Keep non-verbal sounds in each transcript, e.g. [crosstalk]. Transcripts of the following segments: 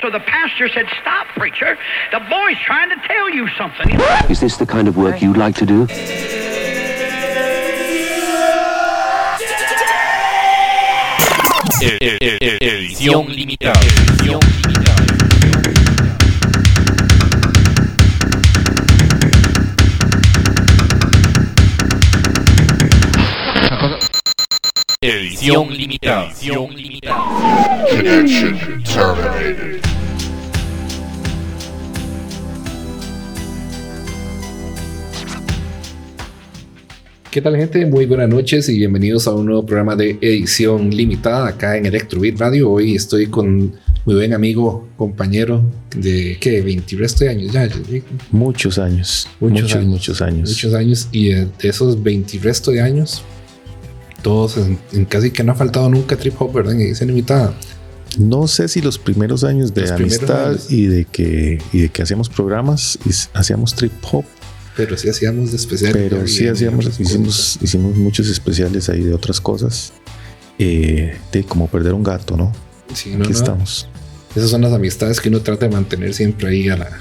so the pastor said, Stop, preacher. The boy's trying to tell you something. Is this the kind of work you'd like to do? Edición limitada. Edición limitada. Edición limitada. Edición limitada. Connection terminated. ¿Qué tal gente? Muy buenas noches y bienvenidos a un nuevo programa de edición limitada acá en Electrobeat Radio. Hoy estoy con mi buen amigo, compañero de ¿qué? 20 resto de años ya. Muchos años. Muchos Muchos, años. muchos años. Muchos años y de esos 20 resto de años, todos en, en casi que no ha faltado nunca trip hop, ¿verdad? En edición limitada. No sé si los primeros años de Los amistad y de que y de que hacíamos programas y hacíamos trip hop, Pero sí hacíamos de especial. pero sí hacíamos hicimos hicimos muchos especiales ahí de otras cosas. eh, de como perder un gato, ¿no? Sí, no, Aquí no. estamos. Esas son las amistades que uno trata de mantener siempre ahí a, la,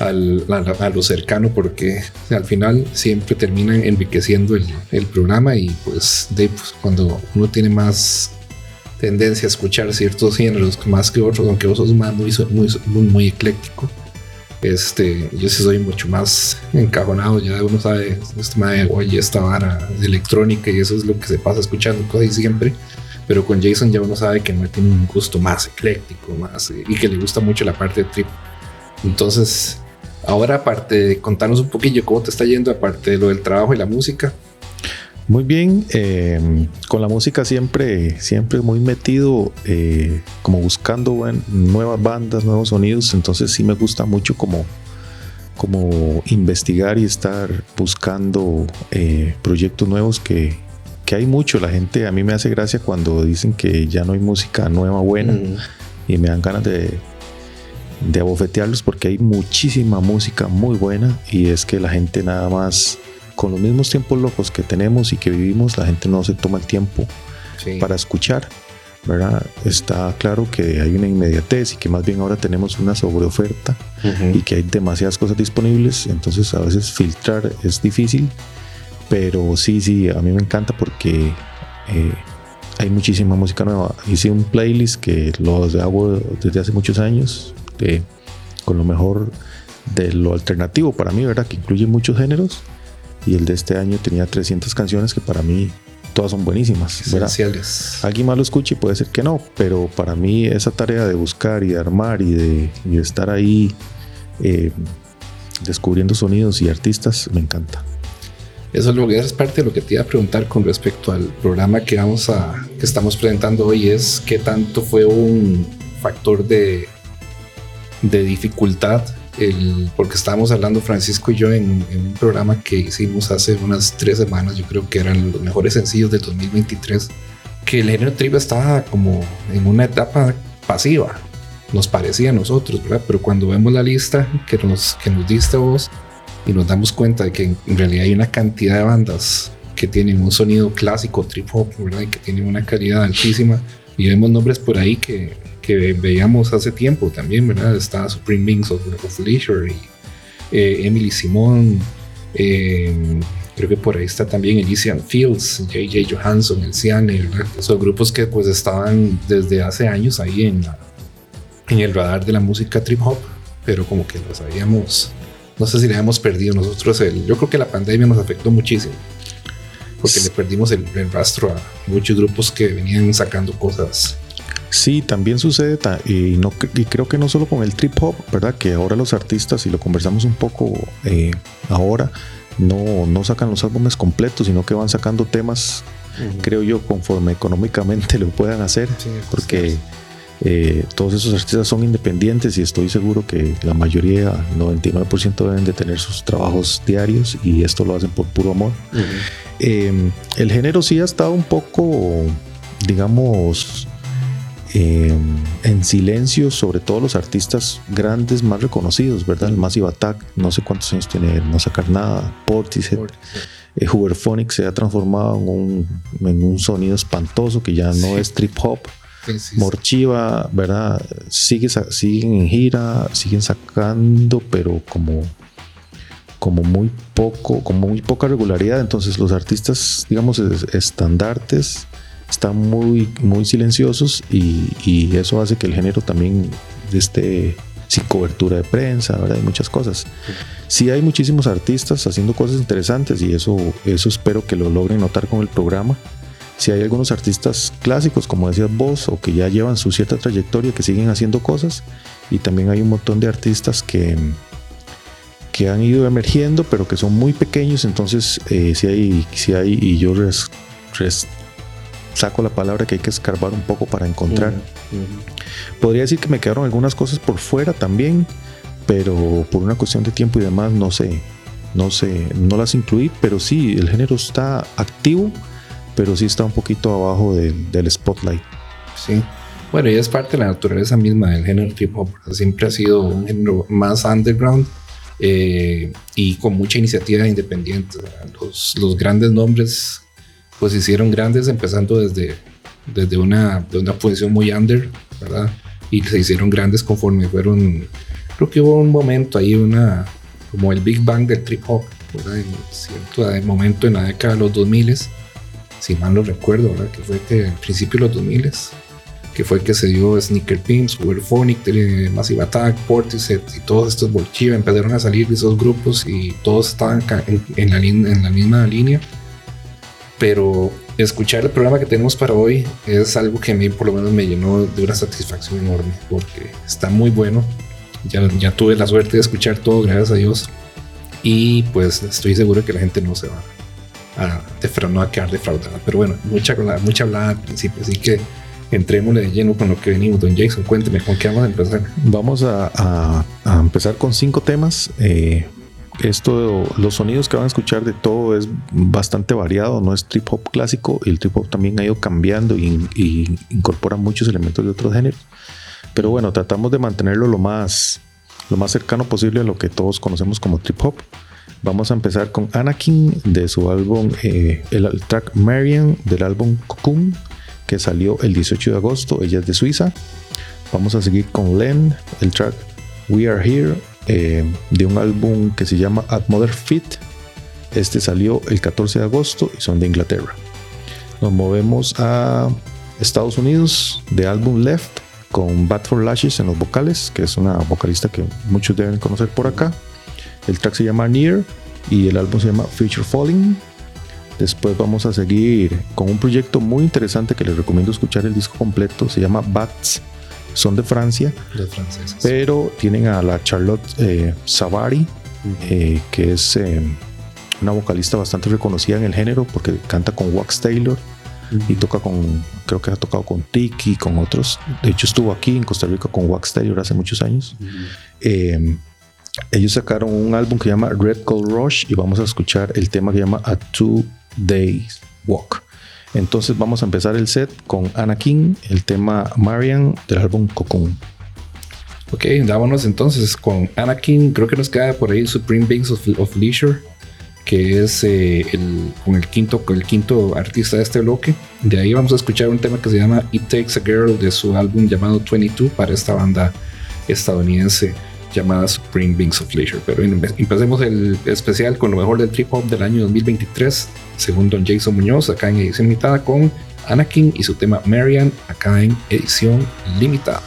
al- a, la- a lo cercano porque al final siempre terminan enriqueciendo el, el programa y pues, de, pues, cuando uno tiene más tendencia a escuchar ciertos géneros más que otros, aunque vos sos más muy, muy, muy, muy ecléctico. Este, yo sí soy mucho más encajonado, ya uno sabe, este madre, oye, esta vara electrónica y eso es lo que se pasa escuchando cosas siempre pero con Jason ya uno sabe que no tiene un gusto más ecléctico, más eh, y que le gusta mucho la parte de trip. Entonces, ahora aparte de contarnos un poquillo cómo te está yendo, aparte de lo del trabajo y la música, Muy bien, eh, con la música siempre, siempre muy metido, eh, como buscando buen- nuevas bandas, nuevos sonidos, entonces sí me gusta mucho como, como investigar y estar buscando eh, proyectos nuevos que, que hay mucho. La gente, a mí me hace gracia cuando dicen que ya no hay música nueva buena y me dan ganas de, de abofetearlos porque hay muchísima música muy buena y es que la gente nada más con los mismos tiempos locos que tenemos y que vivimos, la gente no se toma el tiempo sí. para escuchar, ¿verdad? Está claro que hay una inmediatez y que más bien ahora tenemos una sobreoferta Ujú. y que hay demasiadas cosas disponibles, entonces a veces filtrar es difícil, pero sí, sí, a mí me encanta porque eh, hay muchísima música nueva. Hice un playlist que lo hago desde hace muchos años, de- con lo mejor de lo alternativo para mí, ¿verdad? Que incluye muchos géneros, y el de este año tenía 300 canciones que para mí todas son buenísimas, ¿verdad? esenciales. Alguien más lo escuche y puede ser que no, pero para mí esa tarea de buscar y de armar y de, y de estar ahí eh, descubriendo sonidos y artistas me encanta. Eso es, lo, esa es parte de lo que te iba a preguntar con respecto al programa que vamos a que estamos presentando hoy es qué tanto fue un factor de de dificultad el, porque estábamos hablando Francisco y yo en, en un programa que hicimos hace unas tres semanas yo creo que eran los mejores sencillos del 2023 que el género trip estaba como en una etapa pasiva nos parecía a nosotros ¿verdad? pero cuando vemos la lista que nos que nos diste vos y nos damos cuenta de que en realidad hay una cantidad de bandas que tienen un sonido clásico, trip hop, ¿verdad? Y que tienen una calidad altísima. Y vemos nombres por ahí que, veíamos hace tiempo también, ¿verdad? Está Supreme Beings of, of Leisure y eh, Emily Simon. eh, creo que por ahí está también Elysian Fields, J.J. Johansson, el Ciane. Son grupos que pues estaban desde hace años ahí en, el radar de la música trip hop, pero como que los habíamos no sé si le hemos perdido nosotros el yo creo que la pandemia nos afectó muchísimo porque le perdimos el rastro a muchos grupos que venían sacando cosas Sí, también sucede y, no, cre- y creo que no solo con el trip hop, ¿verdad? Que ahora los artistas, y lo conversamos un poco eh, ahora, no, no sacan los álbumes completos, sino que van sacando temas, creo yo, conforme económicamente [laughs] lo puedan hacer, Sí, porque eh, todos esos artistas son independientes y estoy seguro que la mayoría, 99% deben de tener sus trabajos diarios y esto lo hacen por puro amor. Eh, el género sí ha estado un poco, digamos, eh, en silencio sobre todo los artistas grandes más reconocidos, ¿verdad? El Massive Attack, no sé cuántos años tiene no sacar nada, Portishead, eh, Hooverphonic se ha transformado en un, en un sonido espantoso que ya no Sí. es trip hop, Sí, sí, sí. Morchiva, ¿verdad? Sigue, siguen en gira, siguen sacando, pero como, como muy poco, como muy poca regularidad. Entonces los artistas, digamos, es- estandartes están muy, muy silenciosos y, y eso hace que el género también esté sin cobertura de prensa, ¿verdad? Hay muchas cosas. Sí hay muchísimos artistas haciendo cosas interesantes y eso, eso espero que lo logren notar con el programa. Si hay algunos artistas clásicos, como decías vos, o que ya llevan su cierta trayectoria, que siguen haciendo cosas, y también hay un montón de artistas que, que han ido emergiendo, pero que son muy pequeños, entonces eh, si hay, si hay, y yo res- res- saco la palabra que hay que escarbar un poco para encontrar. Podría decir que me quedaron algunas cosas por fuera también, pero por una cuestión de tiempo y demás no sé, no sé, no las incluí, pero sí, el género está activo, pero sí está un poquito abajo del- del spotlight. Sí. Bueno, y es parte de la naturaleza misma del género trip hop. Siempre ha sido un género más underground eh, y con mucha iniciativa independiente. Los, los grandes nombres pues hicieron grandes empezando desde, desde una, de una posición muy under, ¿verdad? Y se hicieron grandes conforme fueron... Creo que hubo un momento ahí, una como el Big Bang del trip hop, ¿verdad? En cierto momento en la década de los 2000 si mal no recuerdo, ¿verdad? Que fue que al principio de los 2000 que fue que se dio Sneaker Pimps, Uberphonic, eh, Massive Attack, Portishead y todos estos Bolchiva empezaron a salir de esos grupos y todos estaban en, en la, en la misma línea. Pero escuchar el programa que tenemos para hoy es algo que a mí por lo menos me llenó de una satisfacción enorme porque está muy bueno. Ya, ya tuve la suerte de escuchar todo, gracias a Dios. Y pues estoy seguro que la gente no se va a, defra- no a quedar defraudada. Pero bueno, mucha, mucha hablada al principio, así que entrémosle de lleno con lo que venimos. Don Jason, cuénteme con qué vamos a empezar. Vamos a, a- a empezar con cinco temas. Eh, esto, los sonidos que van a escuchar de todo es bastante variado, no es trip hop clásico. El trip hop también ha ido cambiando y incorpora muchos elementos de otros géneros. Pero bueno, tratamos de mantenerlo lo más, lo más cercano posible a lo que todos conocemos como trip hop. Vamos a empezar con Anakin de su álbum, eh, el, el track Marian del álbum Cocoon, que salió el 18 de agosto. Ella es de Suiza. Vamos a seguir con Len, el track We Are Here, eh, de un álbum que se llama At Mother Fit. Este salió el 14 de agosto y son de Inglaterra. Nos movemos a Estados Unidos, de álbum Left, con Bad for Lashes en los vocales, que es una vocalista que muchos deben conocer por acá. El track se llama Near y el álbum se llama Future Falling. Después vamos a seguir con un proyecto muy interesante que les recomiendo escuchar el disco completo. Se llama Bats. Son de Francia, franceses. pero tienen a la Charlotte eh, Savary, eh, que es eh, una vocalista bastante reconocida en el género porque canta con Wax Taylor y toca con, creo que ha tocado con Tiki, con otros. De hecho, estuvo aquí en Costa Rica con Wax Taylor hace muchos años. Eh, ellos sacaron un álbum que se llama Red Gold Rush y vamos a escuchar el tema que se llama A Two Days Walk. Entonces vamos a empezar el set con Anakin, el tema Marian del álbum Cocoon. Ok, vámonos entonces con Anakin. Creo que nos queda por ahí Supreme Beings of, Leisure, que es eh, el, con el quinto, el quinto artista de este bloque. De ahí vamos a escuchar un tema que se llama It Takes a Girl de su álbum llamado 22 para esta banda estadounidense llamada Supreme Beings of Leisure. Pero empe- empecemos el especial con lo mejor del trip hop del año 2023, según Don Jason Muñoz, acá en edición limitada con Anakin y su tema Marian, acá en edición limitada.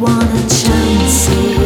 Wanna chance it?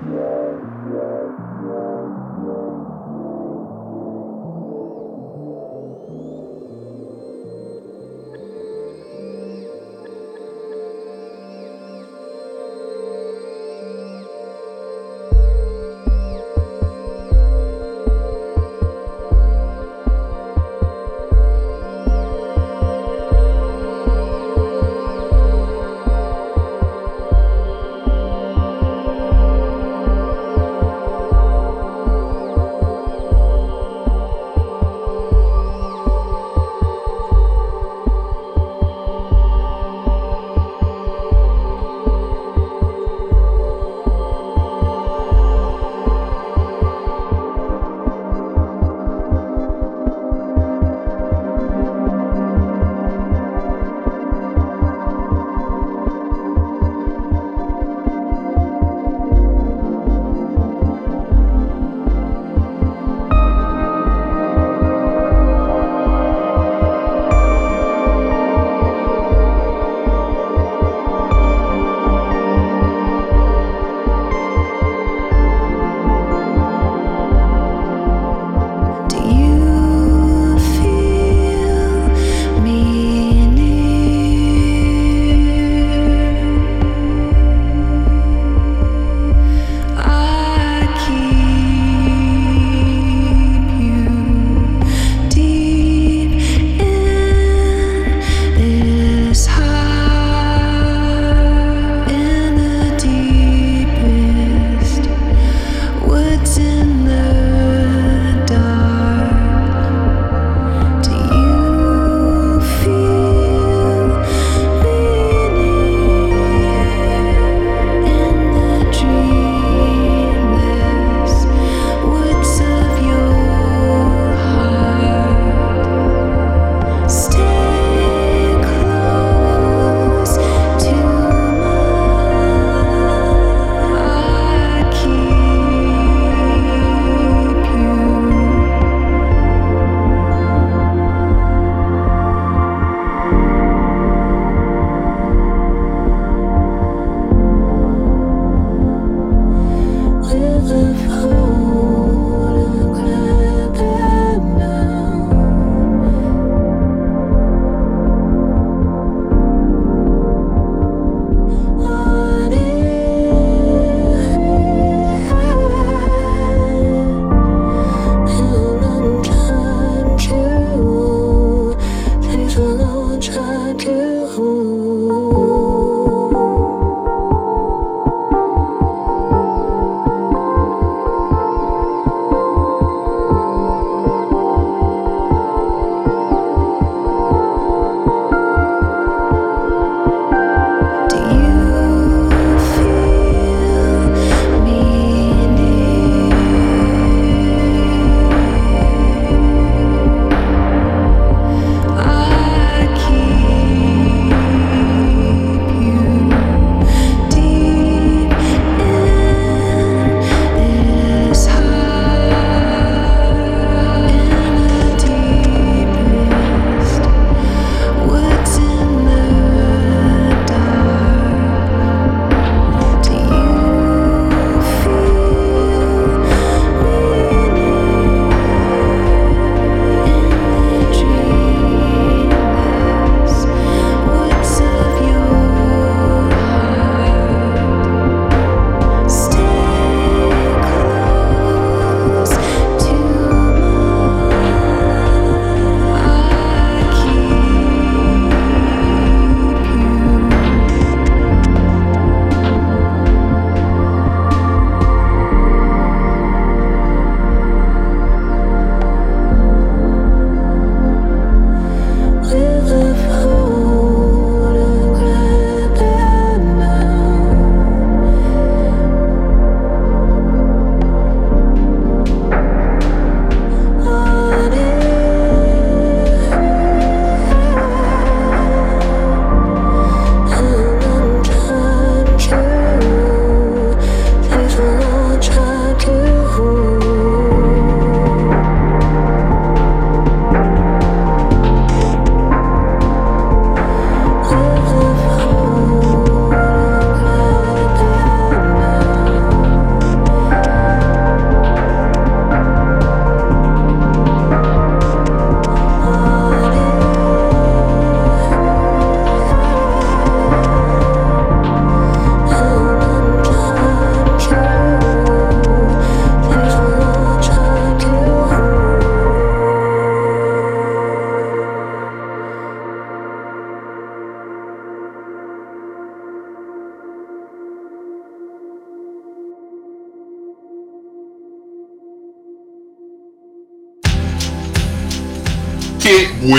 Yeah.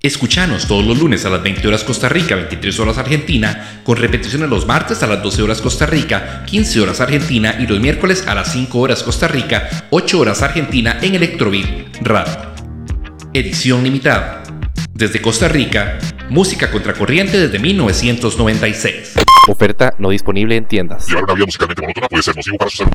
Escuchanos todos los lunes a las 20 horas Costa Rica, 23 horas Argentina, con repeticiones los martes a las 12 horas Costa Rica, 15 horas Argentina y los miércoles a las 5 horas Costa Rica, 8 horas Argentina en Electrobeat Radio. Edición limitada. Desde Costa Rica, música contracorriente desde 1996. Oferta no disponible en tiendas. Llevar una vida musicalmente monótona puede ser nocivo para su salud.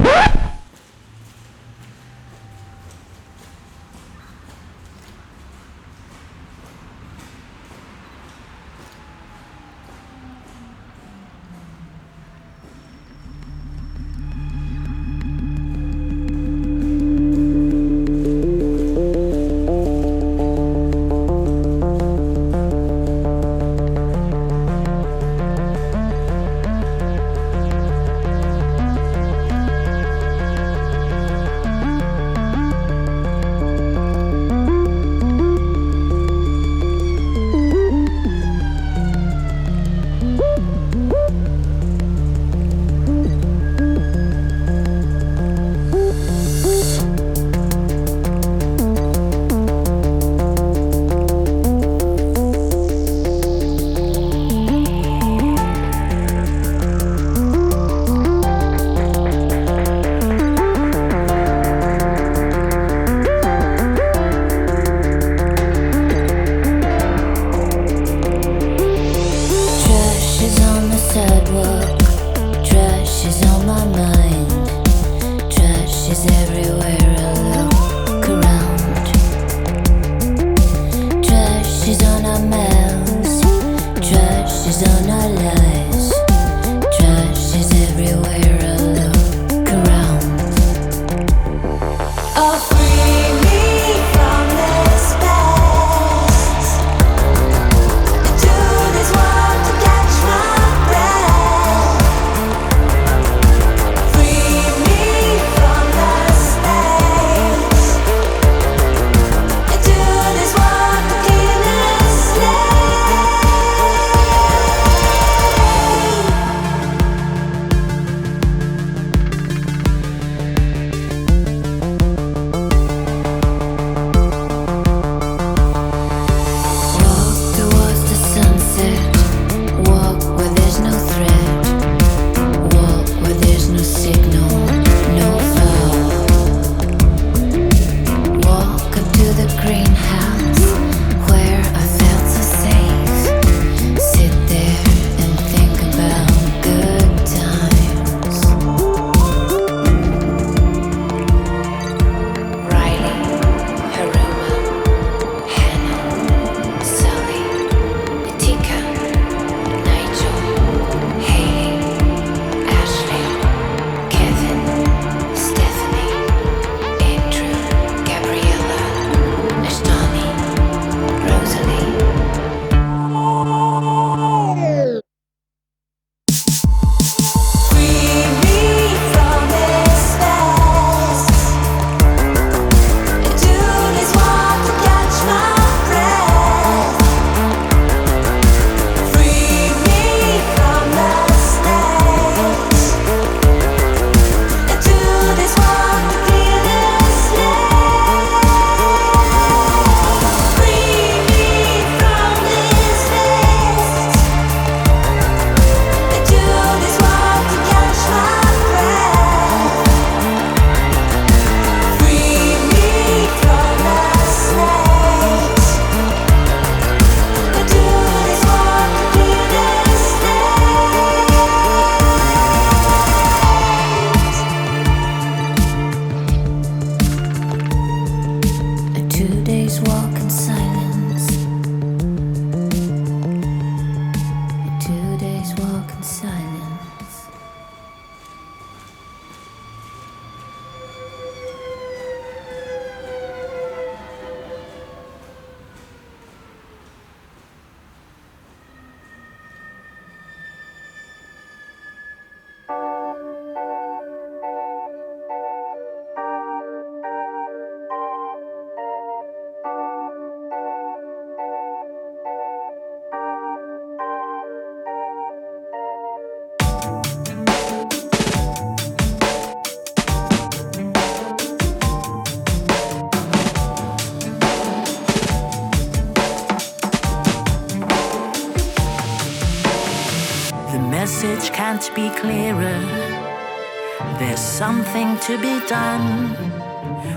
To be done.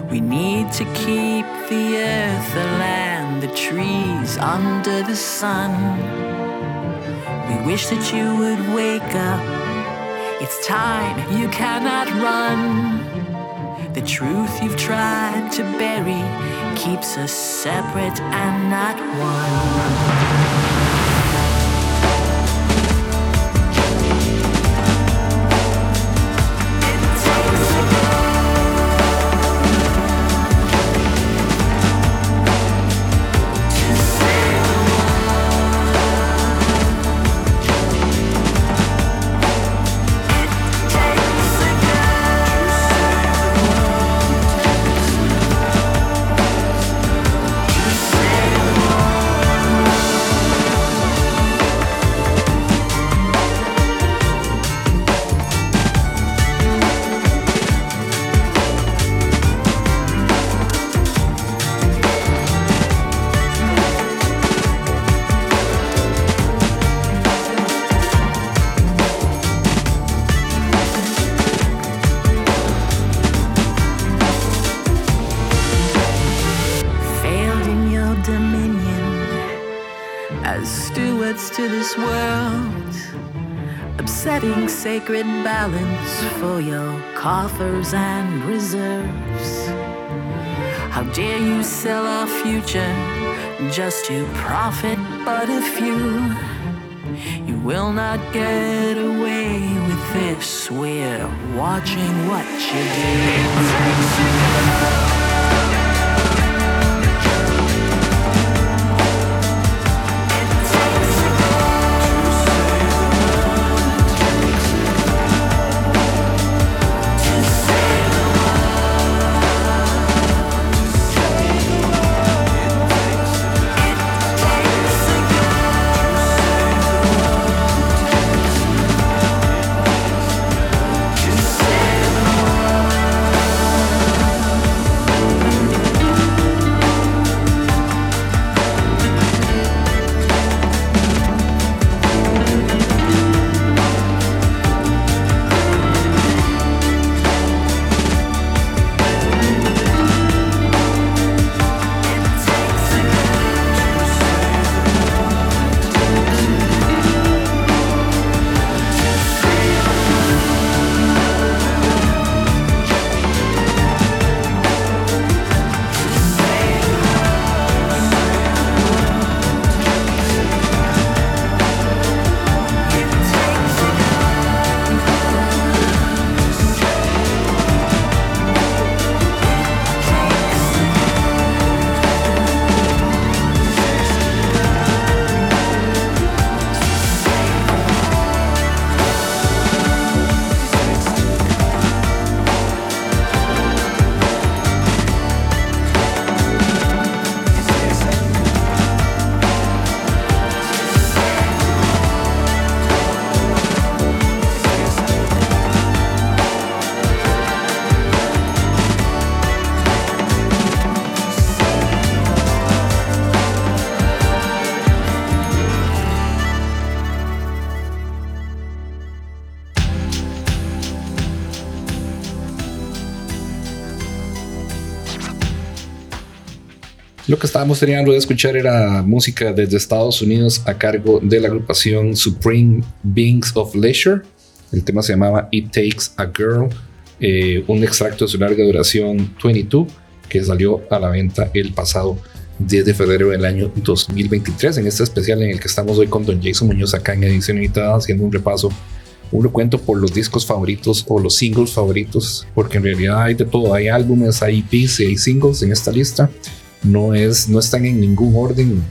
We need to keep the earth, the land, the trees under the sun. We wish that you would wake up. It's time, you cannot run. The truth you've tried to bury keeps us separate and not one. Sacred balance for your coffers and reserves. How dare you sell our future just to profit but a few? You will not get away with this. We're watching what you do. Lo que estábamos teniendo de escuchar era música desde Estados Unidos a cargo de la agrupación Supreme Beings of Leisure. El tema se llamaba It Takes a Girl, eh, un extracto de su larga duración 22 que salió a la venta el pasado 10 de febrero del año 2023. En este especial en el que estamos hoy con Don Jason Muñoz acá en edición limitada haciendo un repaso un recuento por los discos favoritos o los singles favoritos, porque en realidad hay de todo, hay álbumes, hay EPs y hay singles en esta lista. No, es, no están en ningún orden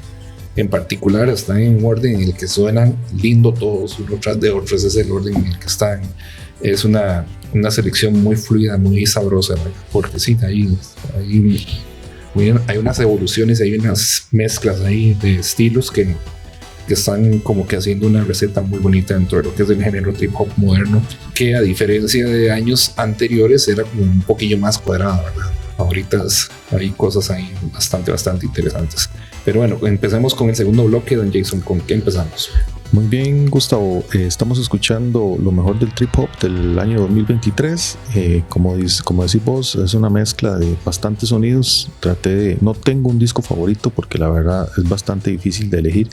en particular, están en un orden en el que suenan lindo todos, uno tras de otro, ese es el orden en el que están. Es una, una selección muy fluida, muy sabrosa, porque sí, hay, hay, unas evoluciones, hay unas mezclas ahí de estilos que, que están como que haciendo una receta muy bonita dentro de lo que es el género trip hop moderno, que a diferencia de años anteriores era como un poquillo más cuadrada, ¿verdad? Ahorita hay cosas ahí bastante, bastante interesantes. Pero bueno, empecemos con el segundo bloque, don Jason. ¿Con qué empezamos? Muy bien, Gustavo. Eh, estamos escuchando lo mejor del trip hop del año 2023. Eh, como, dice, como decís vos, es una mezcla de bastantes sonidos. Traté de. No tengo un disco favorito porque la verdad es bastante difícil de elegir.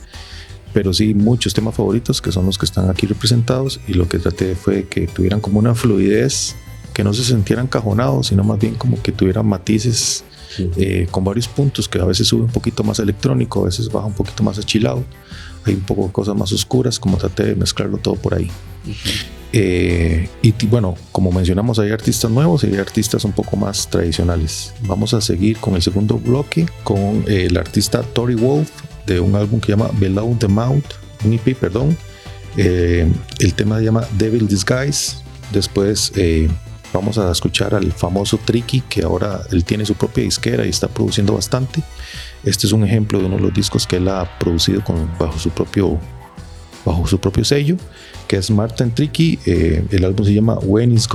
Pero sí muchos temas favoritos que son los que están aquí representados. Y lo que traté fue que tuvieran como una fluidez, que no se sintieran cajonados, sino más bien como que tuvieran matices eh, con varios puntos que a veces sube un poquito más electrónico, a veces baja un poquito más achilado. Hay un poco de cosas más oscuras, como traté de mezclarlo todo por ahí. Eh, y bueno, como mencionamos, hay artistas nuevos y hay artistas un poco más tradicionales. Vamos a seguir con el segundo bloque con eh, el artista Tori Wolf de un álbum que se llama Below the Mount, un EP, perdón. Eh, el tema se llama Devil Disguise. Después vamos a escuchar al famoso Tricky, que ahora él tiene su propia disquera y está produciendo bastante. Este es un ejemplo de uno de los discos que él ha producido bajo su propio bajo su propio sello, que es Martin Tricky. Eh, el álbum se llama When is,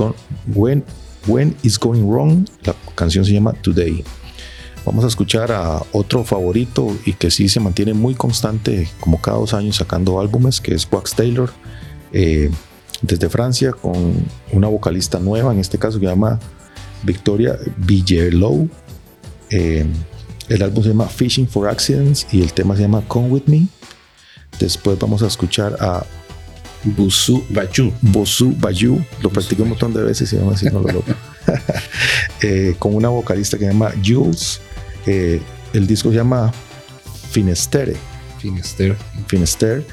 When, When is Going Wrong. La canción se llama Today. Vamos a escuchar a otro favorito y que sí se mantiene muy constante, como cada dos años sacando álbumes, que es Wax Taylor, eh, desde Francia, con una vocalista nueva, en este caso que se llama Victoria Villarlow. Eh, el álbum se llama Fishing for Accidents y el tema se llama Come With Me. Después vamos a escuchar a Busu Bayu. Bosu Bayu. Lo practiqué un montón de veces y aún así no lo logro. [laughs] Eh, con una vocalista que se llama Jules. Eh, el disco se llama Finestere. Finister. Finisterre,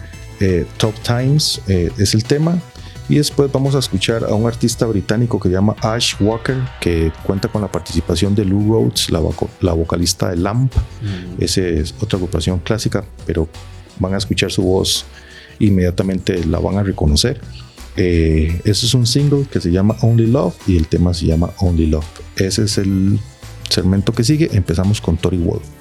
eh, Top Times es el tema. Y después vamos a escuchar a un artista británico que se llama Ash Walker, que cuenta con la participación de Lou Rhodes, la, vocalista de Lamp. Ese es otra agrupación clásica, pero van a escuchar su voz inmediatamente la van a reconocer. Eh, ese es un single que se llama Only Love y el tema se llama Only Love. Ese es el segmento que sigue. Empezamos con Tori Wolf.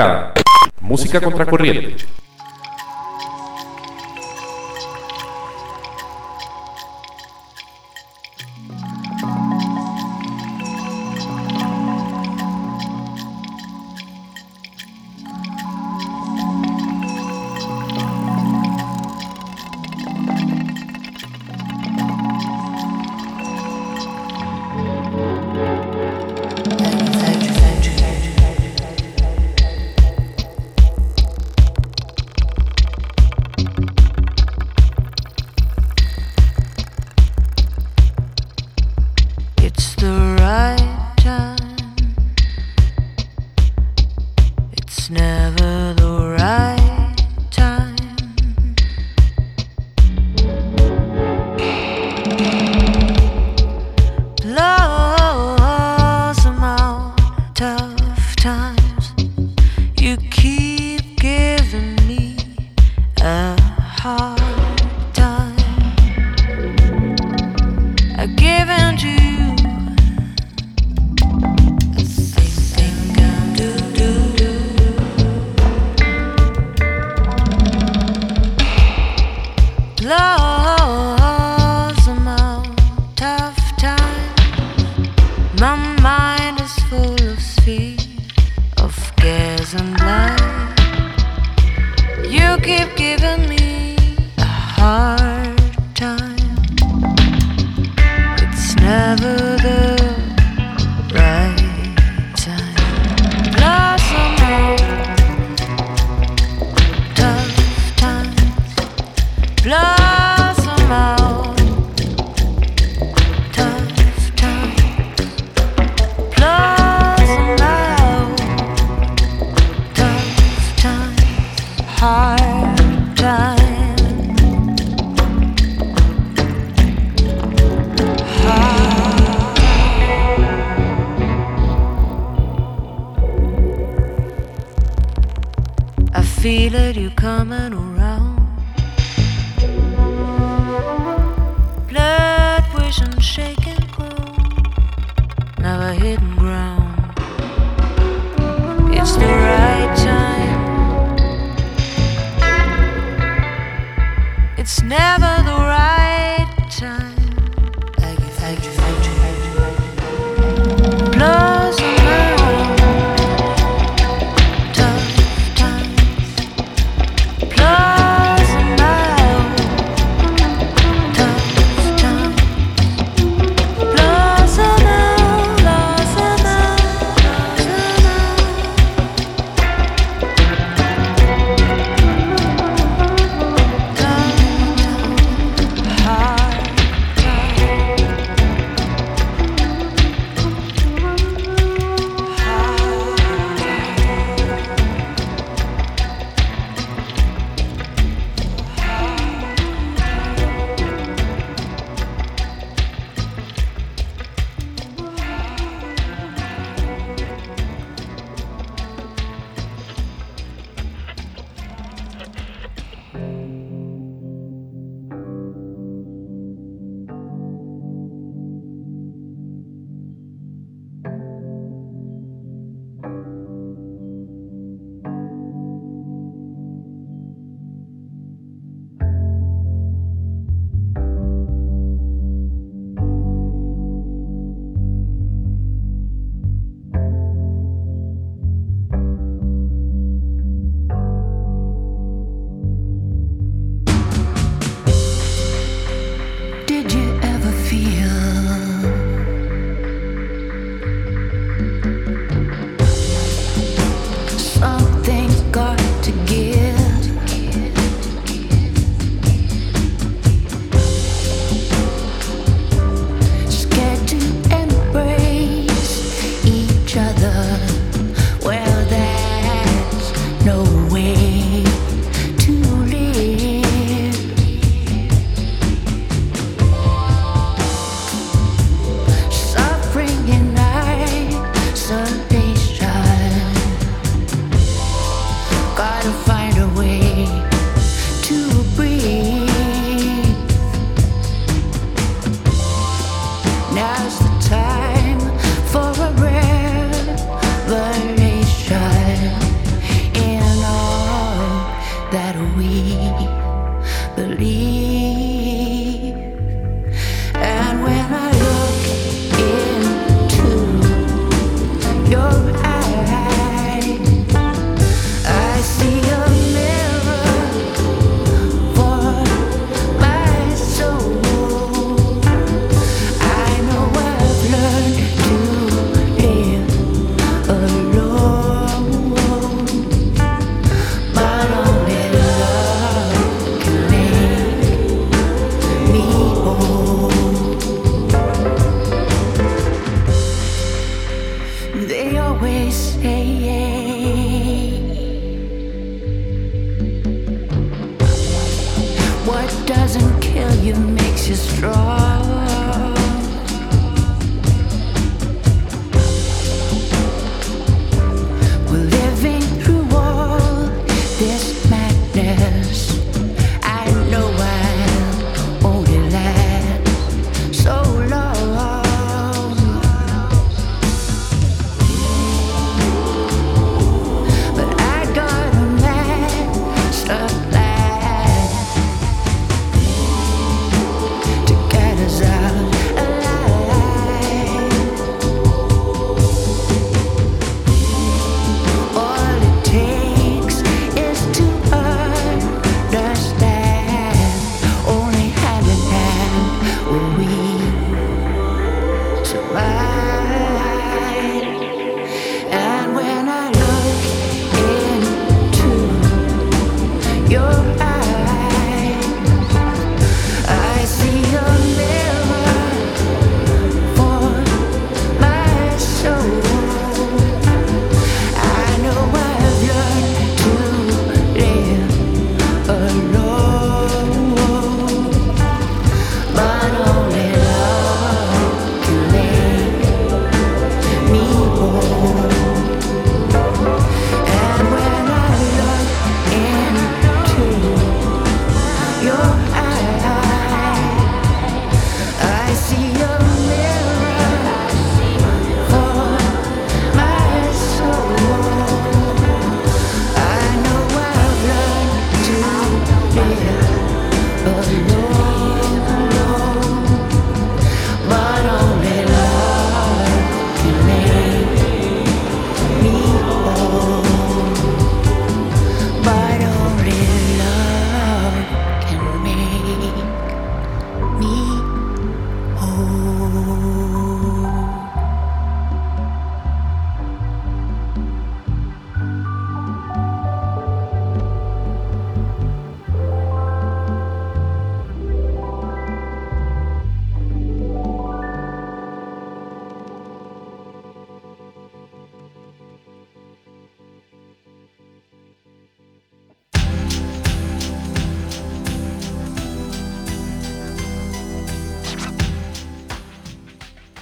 Limitada. Música contracorriente.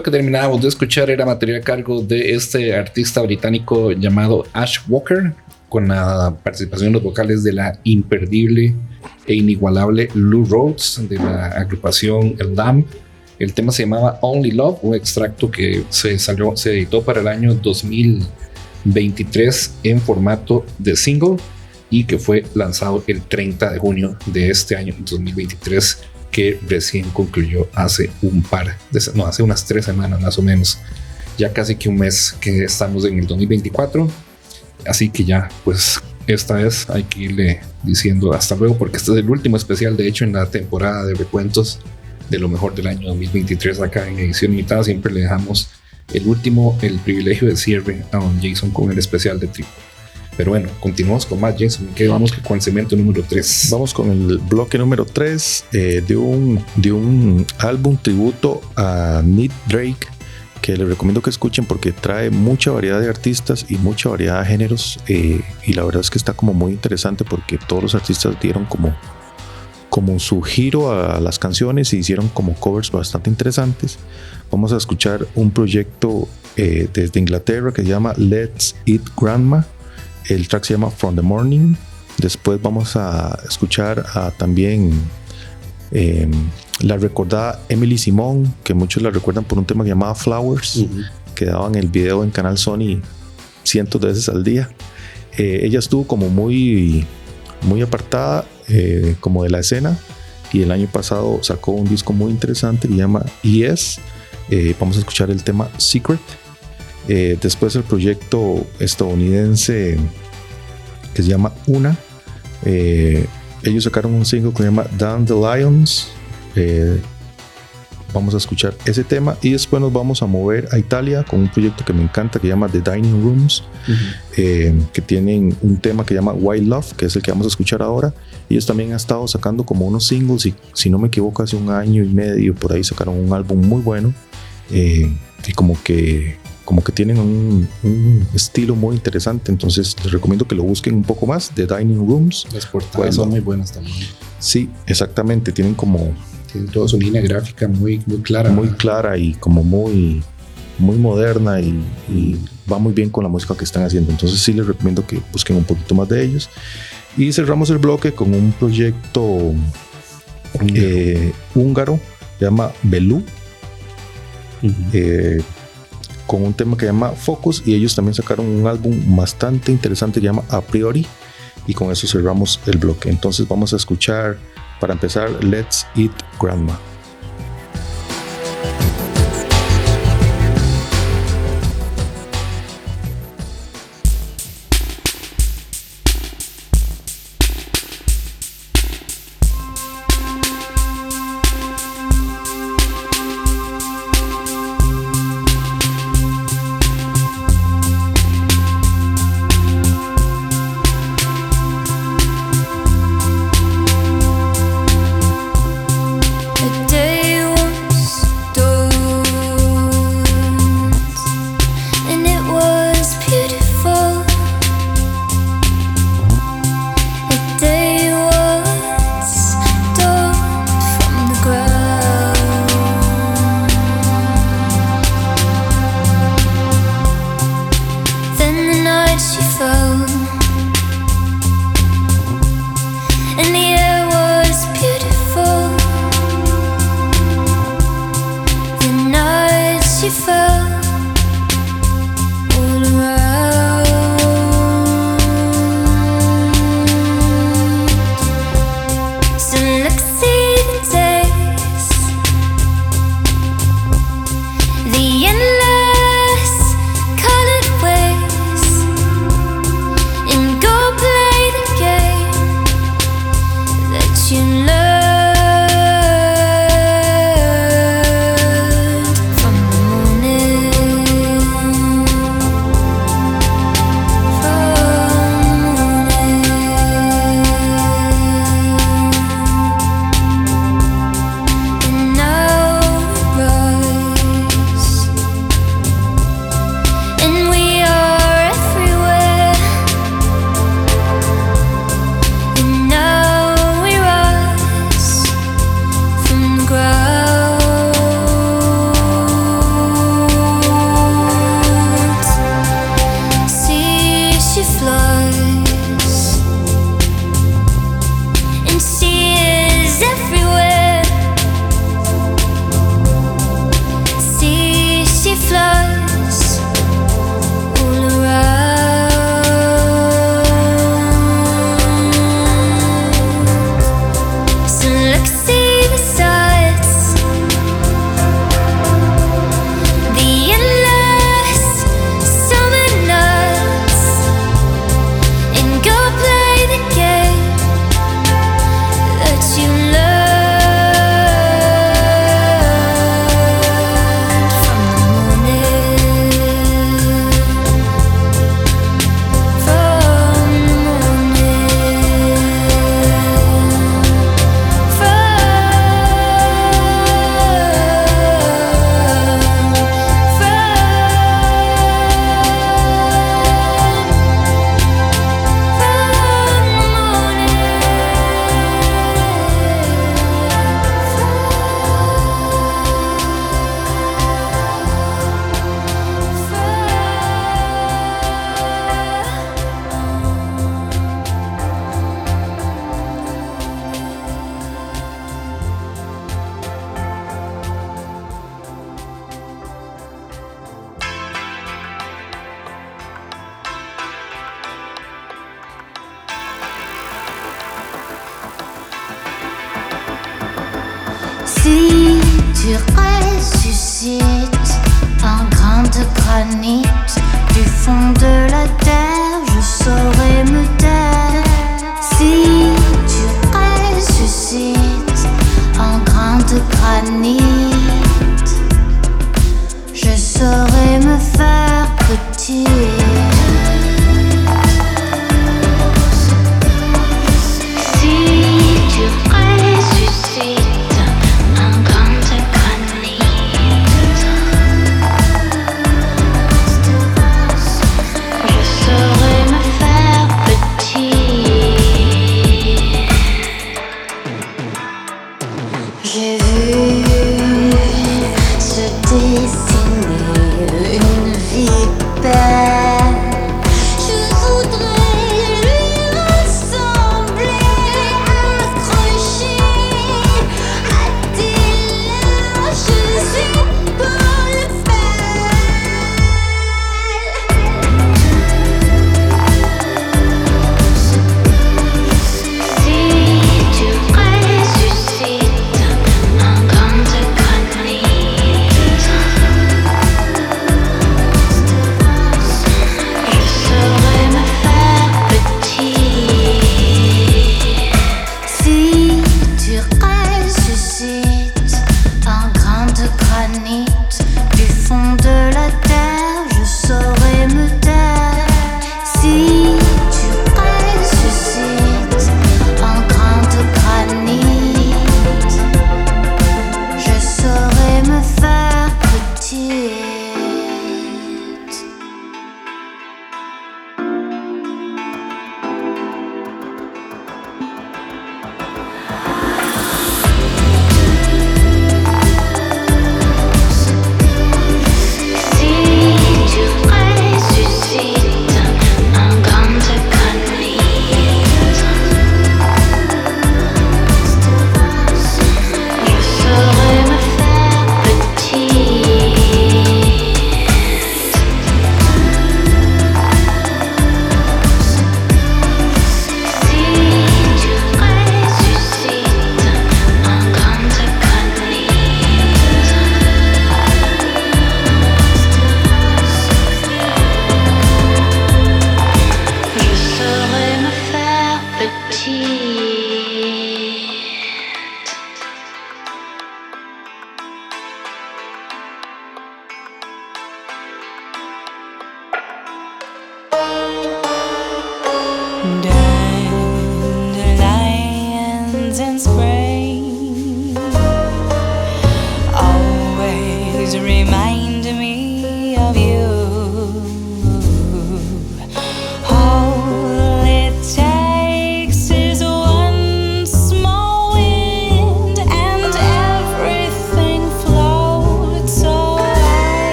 Lo que terminábamos de escuchar era material a cargo de este artista británico llamado Ash Walker, con la participación en los vocales de la imperdible e inigualable Lou Rhodes de la agrupación El Dam. El tema se llamaba Only Love, un extracto que se salió, se editó para el año 2023 en formato de single y que fue lanzado el 30 de junio de este año 2023 que recién concluyó hace un par de no hace unas tres semanas más o menos. Ya casi que un mes que estamos en el 2024 así que ya pues esta vez hay que irle diciendo hasta luego porque este es el último especial de hecho en la temporada de recuentos de lo mejor del año 2023 acá en edición limitada. Siempre le dejamos el último el privilegio de cierre a don Jason con el especial de tripo pero bueno continuamos con más Jason que vamos con el segmento número 3 Vamos con el bloque número 3 de, un, de un álbum tributo a Nick Drake que les recomiendo que escuchen porque trae mucha variedad de artistas y mucha variedad de géneros eh, y la verdad es que está como muy interesante porque todos los artistas dieron como, como su giro a las canciones y hicieron como covers bastante interesantes. Vamos a escuchar un proyecto eh, desde Inglaterra que se llama Let's Eat Grandma. El track se llama From the Morning. Después vamos a escuchar a también eh, la recordada Emily Simón, que muchos la recuerdan por un tema llamado Flowers, que daban el video en Canal Sony cientos de veces al día. Eh, ella estuvo como muy muy apartada eh, como de la escena y el año pasado sacó un disco muy interesante que se llama ES. Eh, vamos a escuchar el tema Secret. Eh, después el proyecto estadounidense que se llama Una. Eh, ellos sacaron un single que se llama Down the Lions. Eh, vamos a escuchar ese tema y después nos vamos a mover a Italia con un proyecto que me encanta que se llama The Dining Rooms, eh, que tienen un tema que se llama Wild Love, que es el que vamos a escuchar ahora. Ellos también han estado sacando como unos singles y si no me equivoco hace un año y medio por ahí sacaron un álbum muy bueno eh, y como que como que tienen un, un estilo muy interesante entonces les recomiendo que lo busquen un poco más The Dining Rooms Las portadas Bueno. son muy buenas también. sí exactamente tienen como Tienen toda su línea gráfica muy, muy clara. muy clara y como muy muy moderna y, y va muy bien con la música que están haciendo. Entonces sí les recomiendo que busquen un poquito más de ellos. Y cerramos el bloque con un proyecto eh, húngaro, se llama Belú, eh, con un tema que se llama Focus y ellos también sacaron un álbum bastante interesante que se llama A Priori y con eso cerramos el bloque. Entonces vamos a escuchar para empezar Let's Eat Grandma.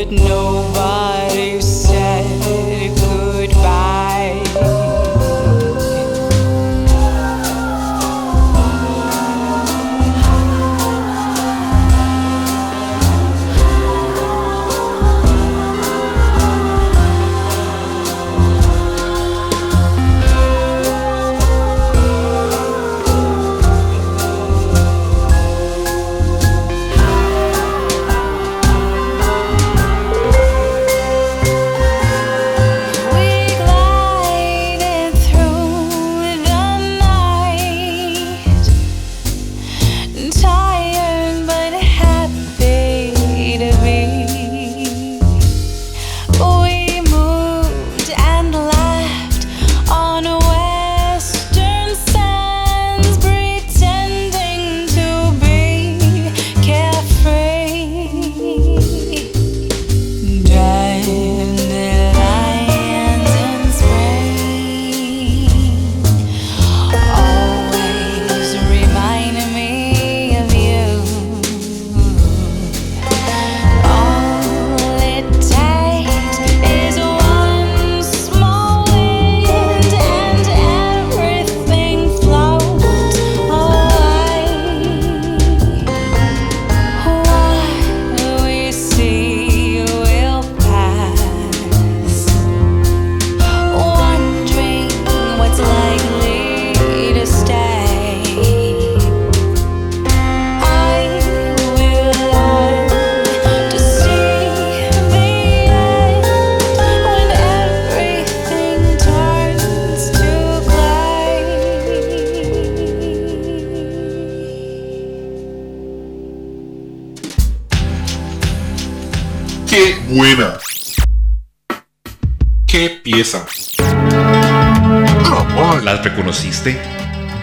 would nobody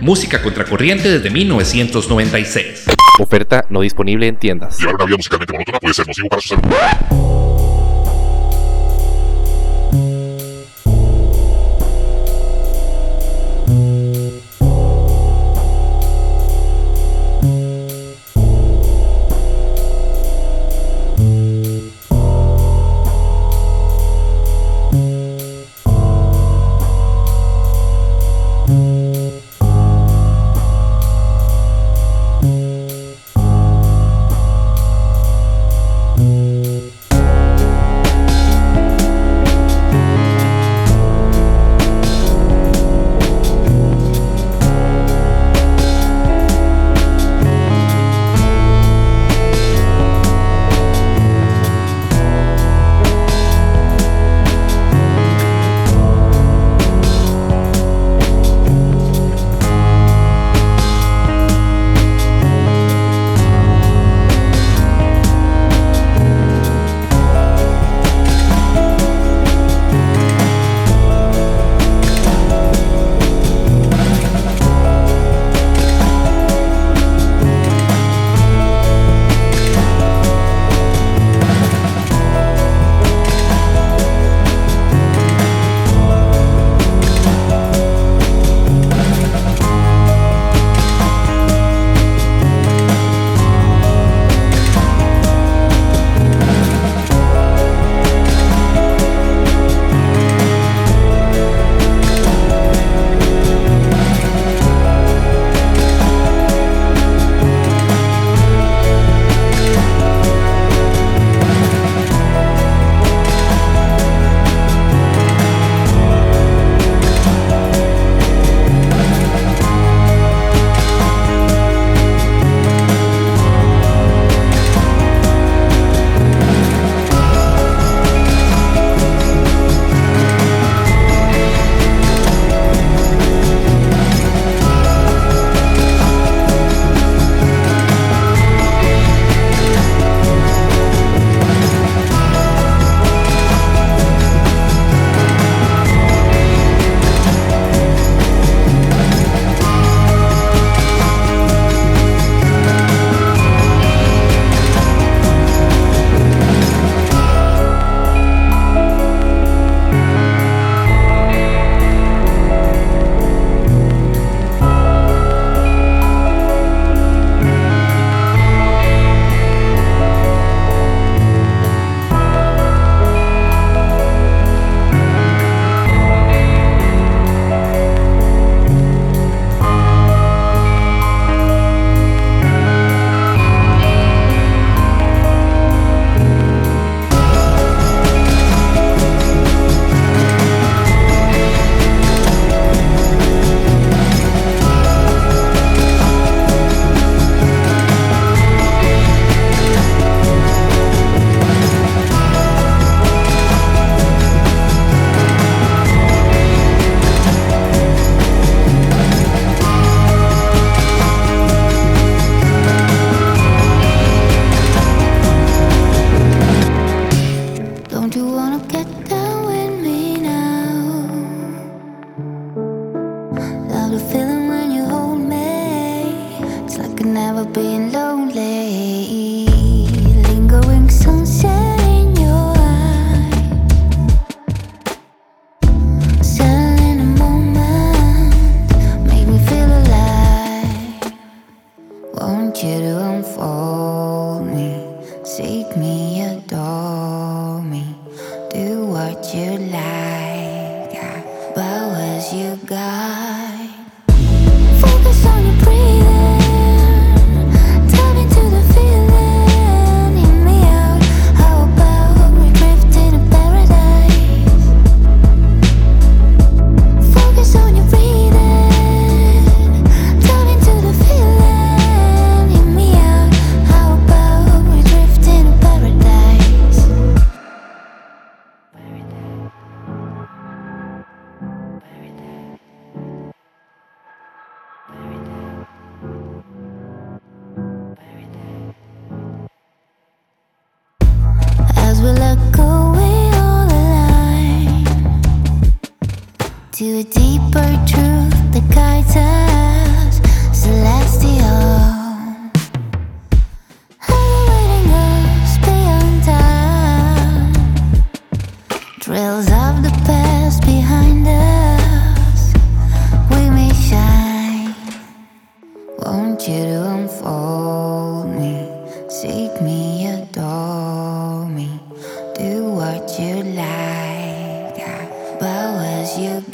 música contracorriente desde 1996. Oferta no disponible en tiendas. Llevar una vida musicalmente monótona puede ser nocivo para su salud.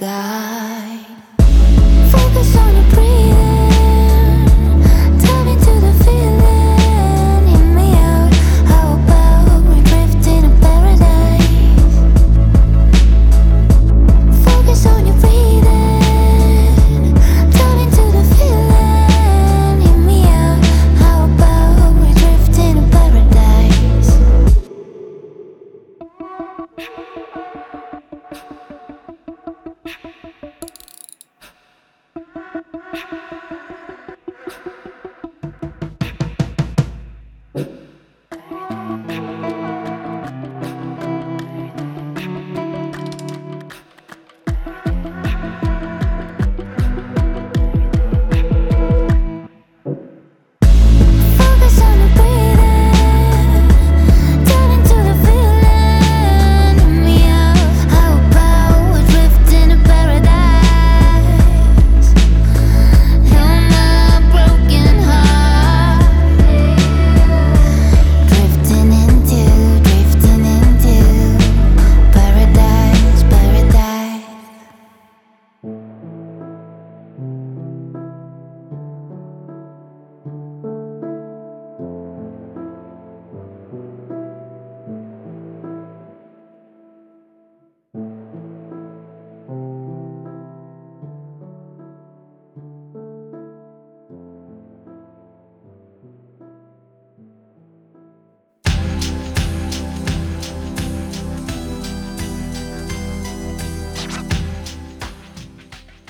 God.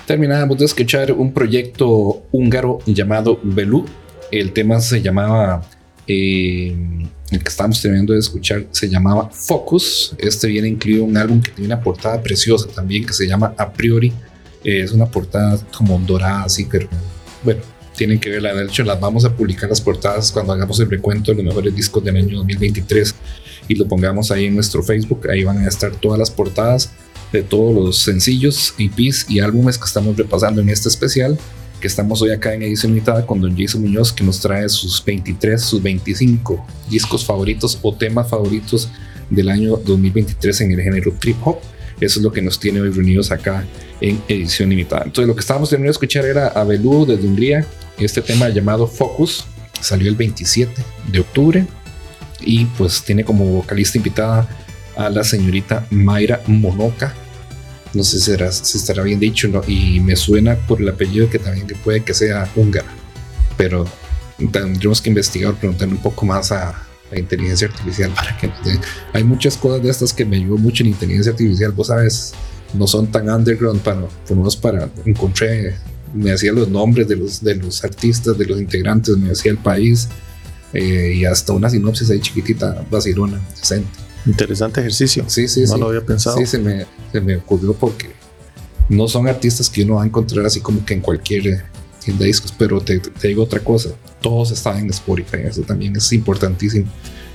Terminábamos de escuchar un proyecto húngaro llamado Belú. El tema se llamaba, eh, el que estamos terminando de escuchar, se llamaba Focus. Este viene incluido un álbum que tiene una portada preciosa también que se llama A Priori. Eh, es una portada como dorada, así, pero bueno, tienen que verla. De hecho, las vamos a publicar las portadas cuando hagamos el recuento de los mejores discos del año 2023 y lo pongamos ahí en nuestro Facebook. Ahí van a estar todas las portadas de todos los sencillos, EPs y álbumes que estamos repasando en este especial, que estamos hoy acá en edición limitada con Don Jason Muñoz, que nos trae sus 23, sus 25 discos favoritos o temas favoritos del año 2023 en el género trip hop. Eso es lo que nos tiene hoy reunidos acá en edición limitada. Entonces, lo que estábamos terminando de escuchar era a Belú desde Hungría. Este tema llamado Focus salió el 27 de octubre y pues tiene como vocalista invitada a la señorita Mayra Monoka. No sé si, será, si estará bien dicho, ¿no? y me suena por el apellido que también puede que sea húngara, pero tendremos que investigar, preguntar un poco más a la inteligencia artificial para que nos dé. Hay muchas cosas de estas que me ayudó mucho en inteligencia artificial, vos sabes, no son tan underground para, por lo para encontré, me hacía los nombres de los, de los artistas, de los integrantes, me hacía el país eh, y hasta una sinopsis ahí chiquitita, vacilona, decente. Interesante ejercicio. Sí, sí, no sí. lo había pensado. Sí, se me, se me ocurrió porque no son artistas que uno va a encontrar así como que en cualquier eh, tienda de discos, pero te, te digo otra cosa, todos están en Spotify, eso también es importantísimo.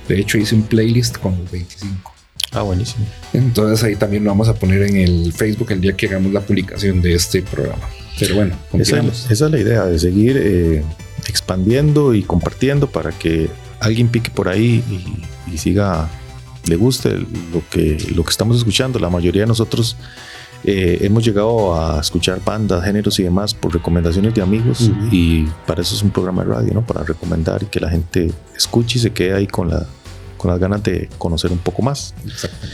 De hecho, hice un playlist con los 25. Ah, buenísimo. Entonces ahí también lo vamos a poner en el Facebook el día que hagamos la publicación de este programa. Pero bueno, Esa, esa es la idea, de seguir eh, expandiendo y compartiendo para que alguien pique por ahí y, y siga, le guste lo que, lo que estamos escuchando. La mayoría de nosotros eh, hemos llegado a escuchar bandas, géneros y demás por recomendaciones de amigos Ujú. y para eso es un programa de radio, ¿no? Para recomendar y que la gente escuche y se quede ahí con, la, con las ganas de conocer un poco más. Exacto.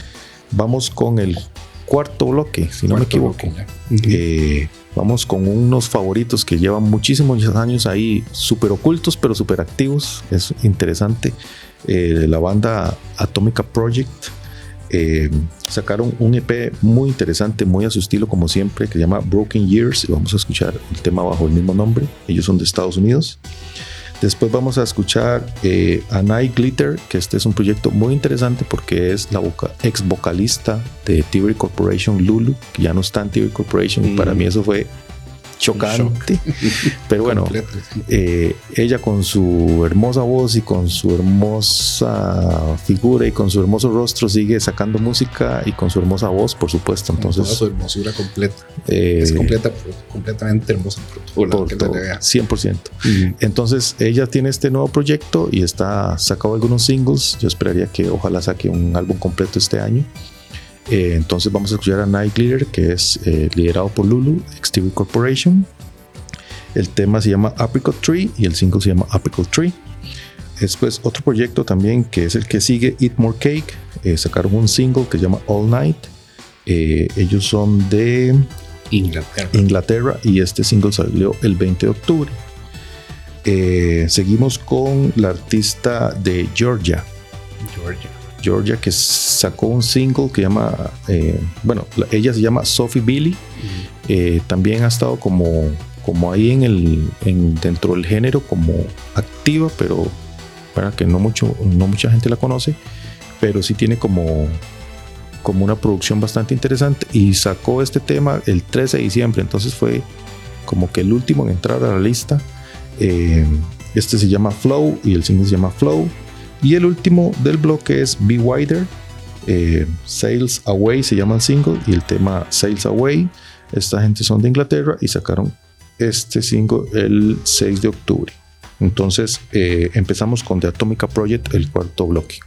Vamos con el cuarto bloque, si no me Cuarto equivoco. bloque ya. Eh, vamos con unos favoritos que llevan muchísimos años ahí, súper ocultos, pero súper activos. Es interesante. Eh, la banda Atomica Project eh, sacaron un EP muy interesante, muy a su estilo, como siempre, que se llama Broken Years. Y vamos a escuchar el tema bajo el mismo nombre. Ellos son de Estados Unidos. Después vamos a escuchar eh, a Night Glitter, que este es un proyecto muy interesante porque es la voca- ex vocalista de TV Corporation, Lulu, que ya no está en TV Corporation. y Para Mm. mí eso fue chocante. [laughs] Pero bueno, eh, ella con su hermosa voz y con su hermosa figura y con su hermoso rostro sigue sacando música y con su hermosa voz, por supuesto. Con toda Entonces, su hermosura completa. eh, es completa, completamente hermosa por por que todo, te vea. 100%. Entonces ella tiene este nuevo proyecto y está sacado algunos singles. Yo esperaría que ojalá saque un álbum completo este año. Eh, entonces vamos a escuchar a Night Glitter, que es eh, liderado por Lulu, XTV Corporation. El tema se llama Apricot Tree y el single se llama Apricot Tree. Después otro proyecto también que es el que sigue Eat More Cake. eh, sacaron un single que se llama All Night. Ellos son de Inglaterra. Inglaterra y este single salió el 20 de octubre. Seguimos con la artista de Georgia, Georgia. Georgia que sacó un single que llama, eh, bueno, la- ella se llama Sophie Billy. Eh, también ha estado como, como ahí en el, en, dentro del género como activa, pero para que no, mucho, no mucha gente la conoce, pero sí tiene como, como una producción bastante interesante y sacó este tema el 13 de diciembre, entonces fue como que el último en entrar a la lista. Eh, este se llama Flow y el single se llama Flow. Y el último del bloque es Be Wider. eh, Sails Away se llama el single y el tema Sails Away. Esta gente son de Inglaterra y sacaron este single el 6 de octubre. Entonces eh, empezamos con The Atomica Project, el cuarto bloque.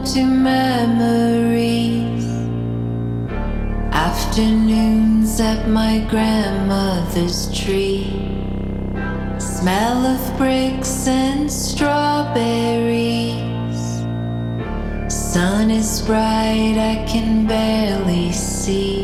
empty memories. Afternoons at my grandmother's tree. Smell of bricks and strawberries. Sun is bright, I can barely see.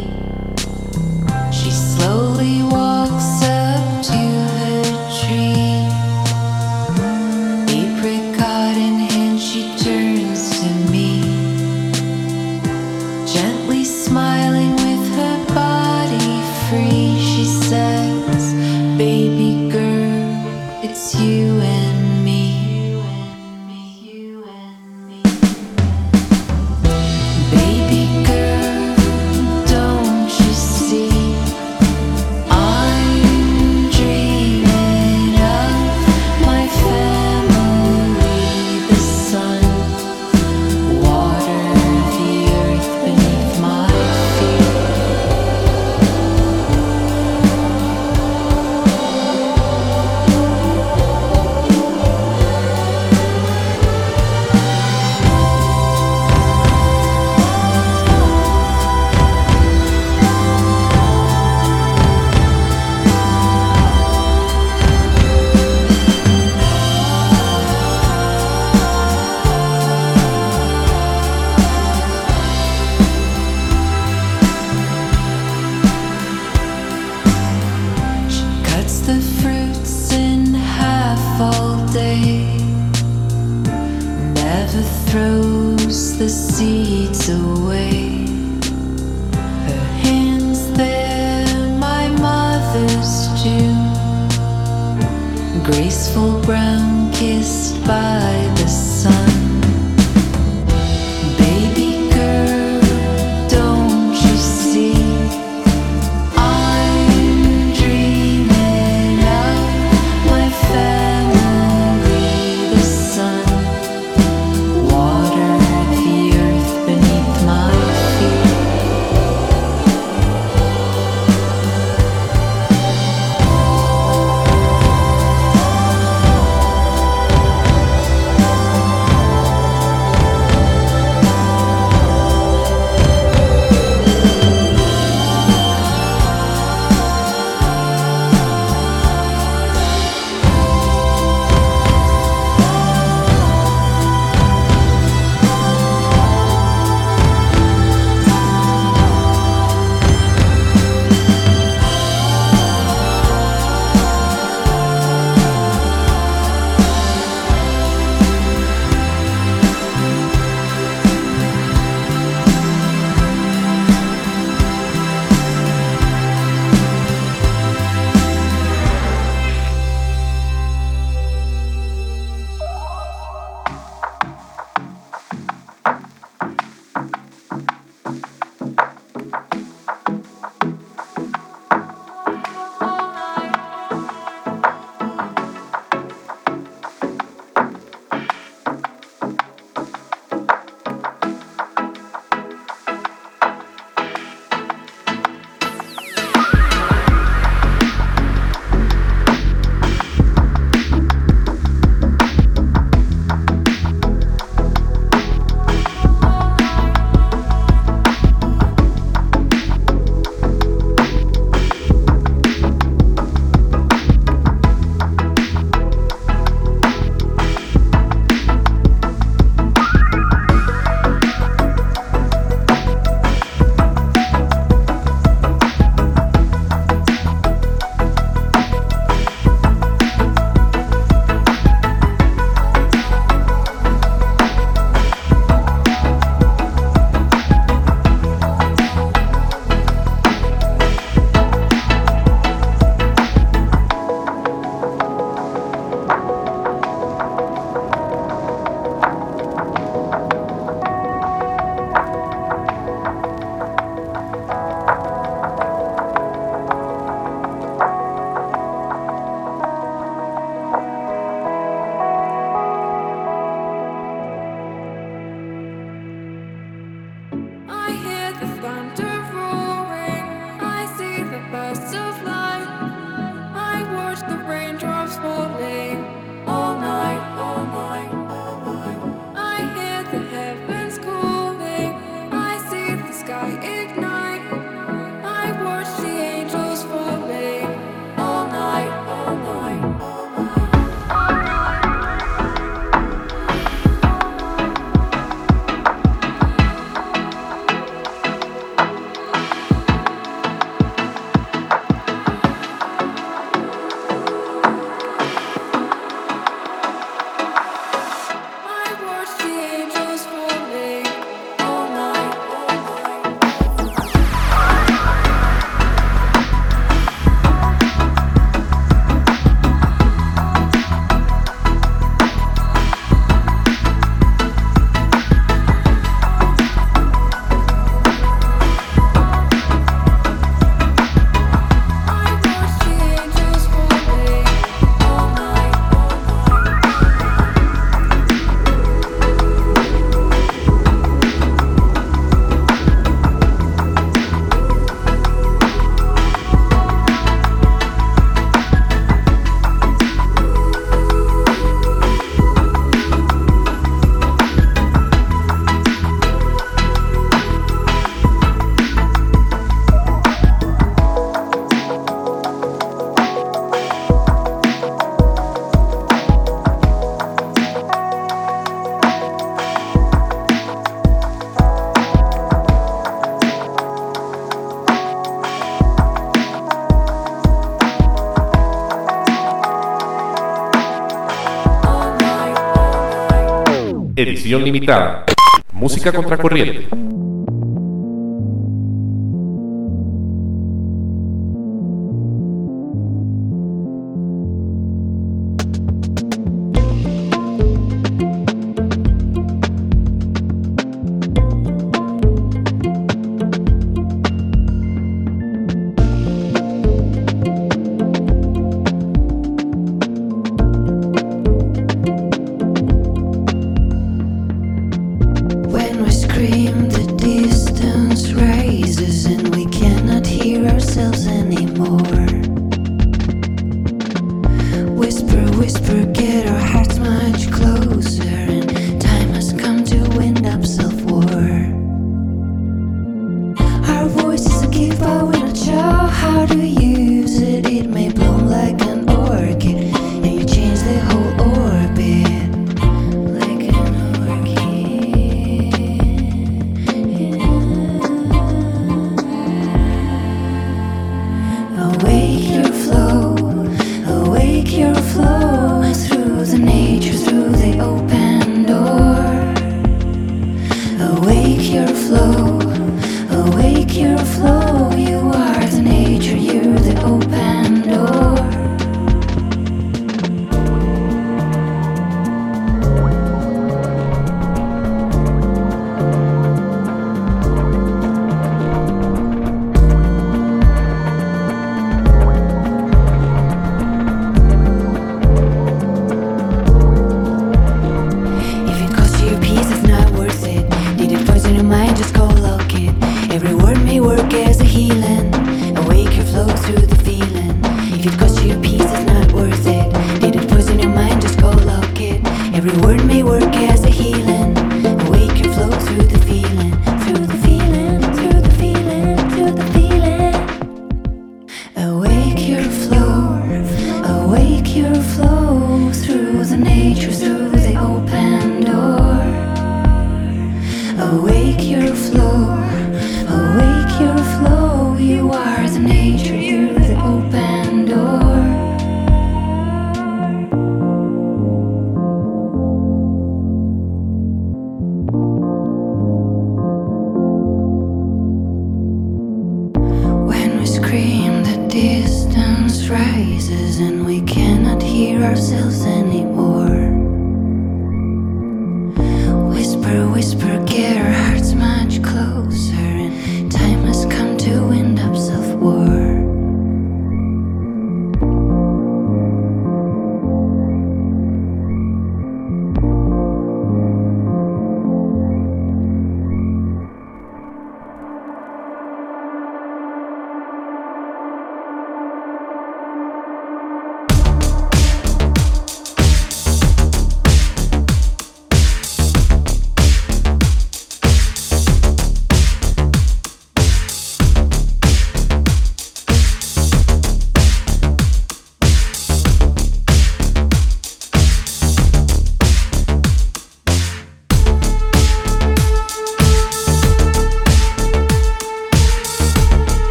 graceful brown kissed by the sun. Edición limitada. Música contracorriente.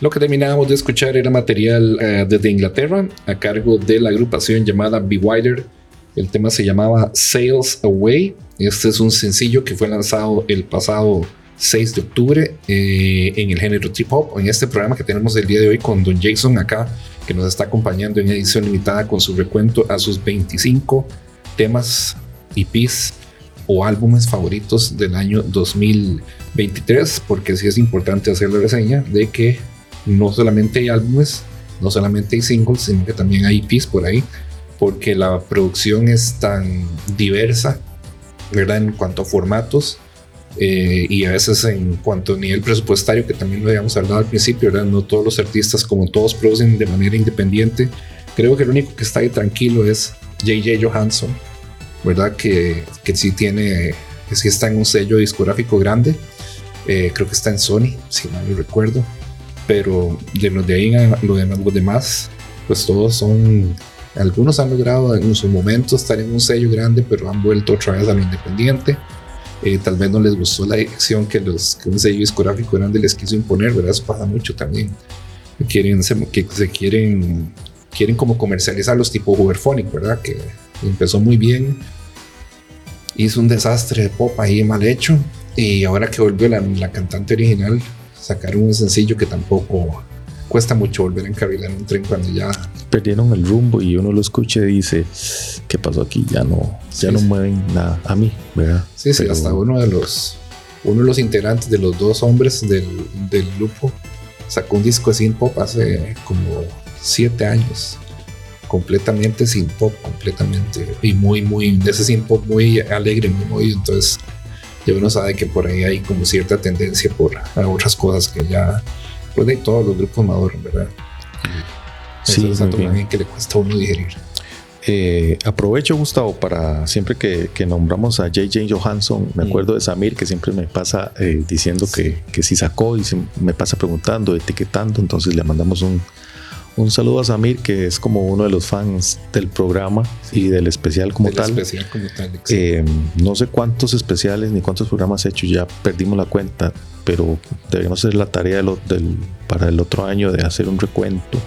Lo que terminábamos de escuchar era material eh, desde Inglaterra a cargo de la agrupación llamada Bewilder. El tema se llamaba Sails Away. Este es un sencillo que fue lanzado el pasado 6 de octubre eh, en el género trip hop. En este programa que tenemos el día de hoy con Don Jason acá, que nos está acompañando en edición limitada con su recuento a sus 25 temas, EPs o álbumes favoritos del año 2023, porque sí es importante hacer la reseña de que no solamente hay álbumes, no solamente hay singles, sino que también hay EPs por ahí, porque la producción es tan diversa, ¿verdad? En cuanto a formatos eh, y a veces en cuanto a nivel presupuestario, que también lo habíamos hablado al principio, ¿verdad? No todos los artistas, como todos, producen de manera independiente. Creo que el único que está ahí tranquilo es JJ Johansson, ¿verdad? Que, que sí tiene, que sí está en un sello discográfico grande. Eh, creo que está en Sony, si mal no recuerdo pero de los de ahí a los demás, pues todos son, algunos han logrado en su momento estar en un sello grande, pero han vuelto otra vez a lo independiente. Eh, tal vez no les gustó la dirección que, los, que un sello discográfico grande les quiso imponer, ¿verdad? Eso pasa mucho también. Quieren, se, que se quieren, quieren como comercializar los tipo Hooverphonic, ¿verdad? Que empezó muy bien, hizo un desastre de pop ahí mal hecho, y ahora que volvió la, la cantante original, sacaron un sencillo que tampoco cuesta mucho volver a encarrilar un tren cuando ya Perdieron el rumbo y uno lo escucha y dice, ¿qué pasó aquí? Ya no, ya Sí, no sí. mueven nada a mí, ¿verdad? Sí, sí, Pero- hasta uno de los uno de los integrantes de los dos hombres del, del grupo sacó un disco de synth pop hace como siete años completamente sin pop completamente y muy muy de ese synth pop muy alegre muy movido entonces ya uno sabe que por ahí hay como cierta tendencia por a otras cosas que ya pues de todos los grupos maduros verdad Sí, Eso es bien. que le cuesta a uno digerir Eh, aprovecho, Gustavo, para siempre que, que nombramos a J.J. Johansson, me Mm. acuerdo de Samir, que siempre me pasa eh, diciendo que, que sí sacó y se- me pasa preguntando, etiquetando. Entonces le mandamos un, un saludo a Samir, que es como uno de los fans del programa y del especial como del tal. especial como tal Eh, no sé cuántos especiales ni cuántos programas he hecho, ya perdimos la cuenta, pero deberíamos hacer la tarea de lo- del- para el otro año de hacer un recuento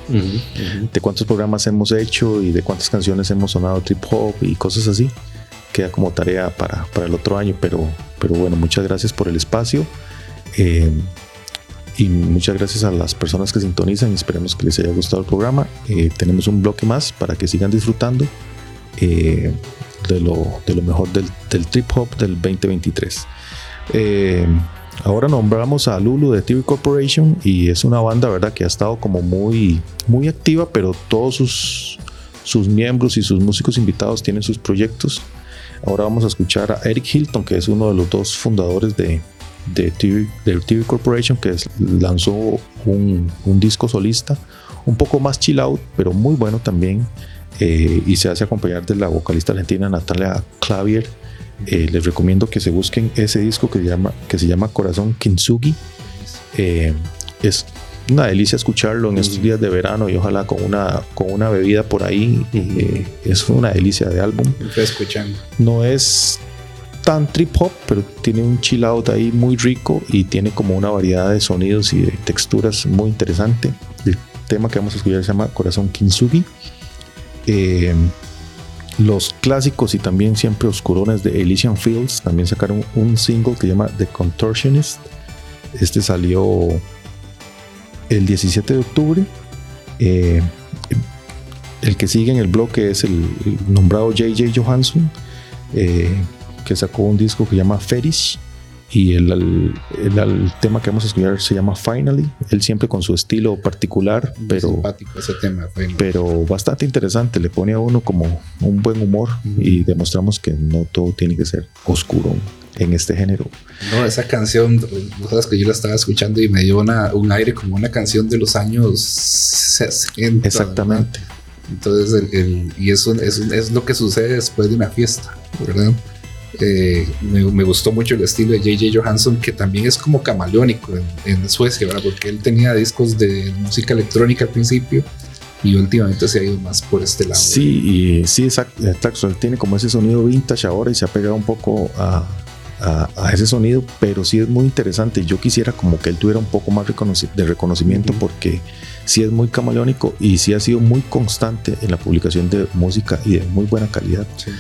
de cuántos programas hemos hecho y de cuántas canciones hemos sonado trip hop y cosas así. Queda como tarea para, para el otro año, pero, pero bueno, muchas gracias por el espacio. Eh, y muchas gracias a las personas que sintonizan y esperemos que les haya gustado el programa. Eh, tenemos un bloque más para que sigan disfrutando eh, de, lo, de lo mejor del, trip hop del 2023. Eh, ahora nombramos a Lulu de TV Corporation y es una banda, ¿verdad? Que ha estado como muy, muy activa, pero todos sus, sus miembros y sus músicos invitados tienen sus proyectos. Ahora vamos a escuchar a Eric Hilton, que es uno de los dos fundadores de, de, TV, de TV Corporation, que lanzó un, un disco solista, un poco más chill out, pero muy bueno también. eh, y se hace acompañar de la vocalista argentina Natalia Clavier. Eh, les recomiendo que se busquen ese disco que se llama, que se llama Corazón Kintsugi. Eh, es una delicia escucharlo en estos días de verano y ojalá con una, con una bebida por ahí. eh, es una delicia de álbum. Escuchando. No es tan trip hop, pero tiene un chill out ahí muy rico y tiene como una variedad de sonidos y de texturas muy interesante. El tema que vamos a escuchar se llama Corazón Kintsugi. Eh, los clásicos y también siempre oscurones de Elysian Fields también sacaron un single que se llama The Contortionist. Este salió el 17 de octubre. Eh, el que sigue en el bloque es el, nombrado JJ Johansson, eh, que sacó un disco que se llama Fetish. Y el, el- el- el tema que vamos a escuchar se llama Finally. Él siempre con su estilo particular, Muy pero simpático ese tema. pero bastante interesante. Le pone a uno como un buen humor y demostramos que no todo tiene que ser oscuro en este género. No, esa canción, vos sabes que yo la estaba escuchando y me dio una- un aire como una canción de los años 60. Exactamente. ¿verdad? Entonces, el, el- y eso es, es lo que sucede después de una fiesta, ¿verdad? Eh, me, me gustó mucho el estilo de JJ Johansson, que también es como camaleónico en, en Suecia, ¿verdad? Porque él tenía discos de música electrónica al principio y últimamente se ha ido más por este lado. Sí, y sí, exacto. exacto. Él tiene como ese sonido vintage ahora y se ha pegado un poco a, a- a ese sonido, pero sí es muy interesante. Yo quisiera como que él tuviera un poco más reconoci- de reconocimiento porque sí es muy camaleónico y sí ha sido muy constante en la publicación de música y de muy buena calidad. Sí.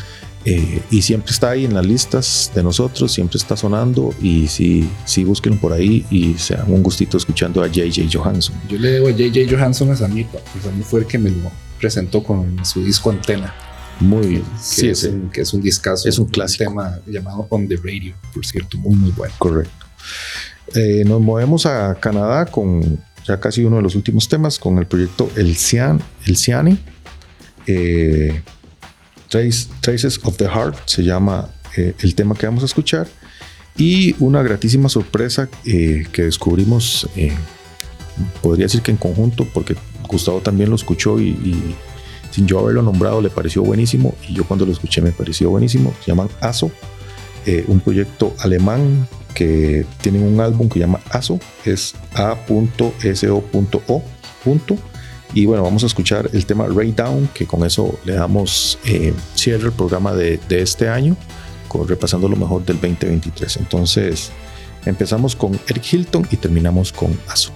Eh, y siempre está ahí en las listas de nosotros, siempre está sonando y sí, sí búsquenlo por ahí y se dan un gustito escuchando a JJ Johansson. Yo le debo a JJ Johansson a Sammy, pues a mí fue el que me lo presentó con su disco Antena. Muy bien. Sí, es, un, que es un discazo. Es un clásico. tema llamado On the Radio, por cierto, muy, muy bueno. correcto. Eh, nos movemos a Canadá con ya casi uno de los últimos temas, con el proyecto El, Cian, el Ciane. Eh, Traces of the Heart se llama eh, el tema que vamos a escuchar. Y una gratísima sorpresa eh, que descubrimos, eh, podría decir que en conjunto, porque Gustavo también lo escuchó y, sin yo haberlo nombrado le pareció buenísimo. Y yo cuando lo escuché me pareció buenísimo. Se llaman ASO, un proyecto alemán que tienen un álbum que se llama ASO, es A.so.o. Y bueno, vamos a escuchar el tema Ray Down, que con eso le damos eh, cierre al programa de, este año, repasando lo mejor del 2023. Entonces, empezamos con Eric Hilton y terminamos con ASO.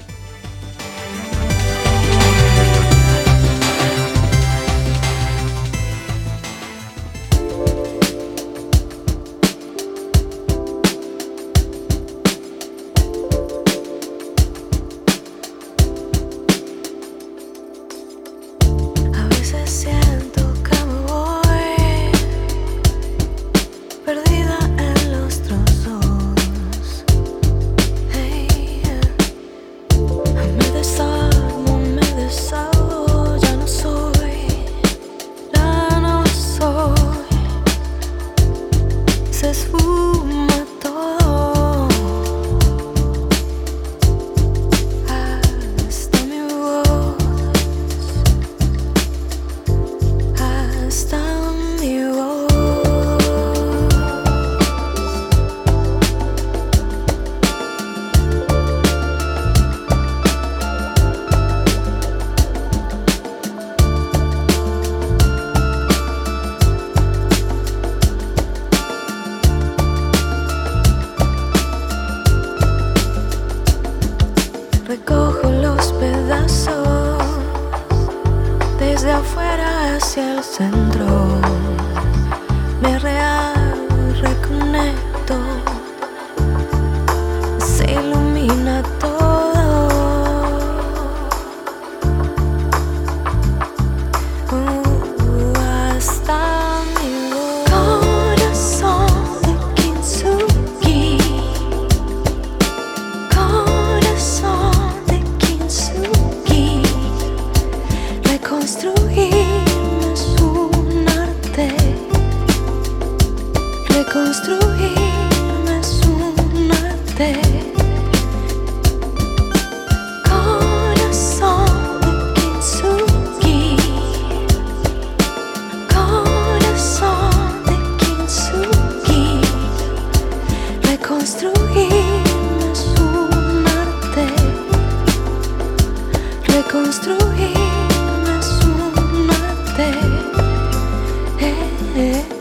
る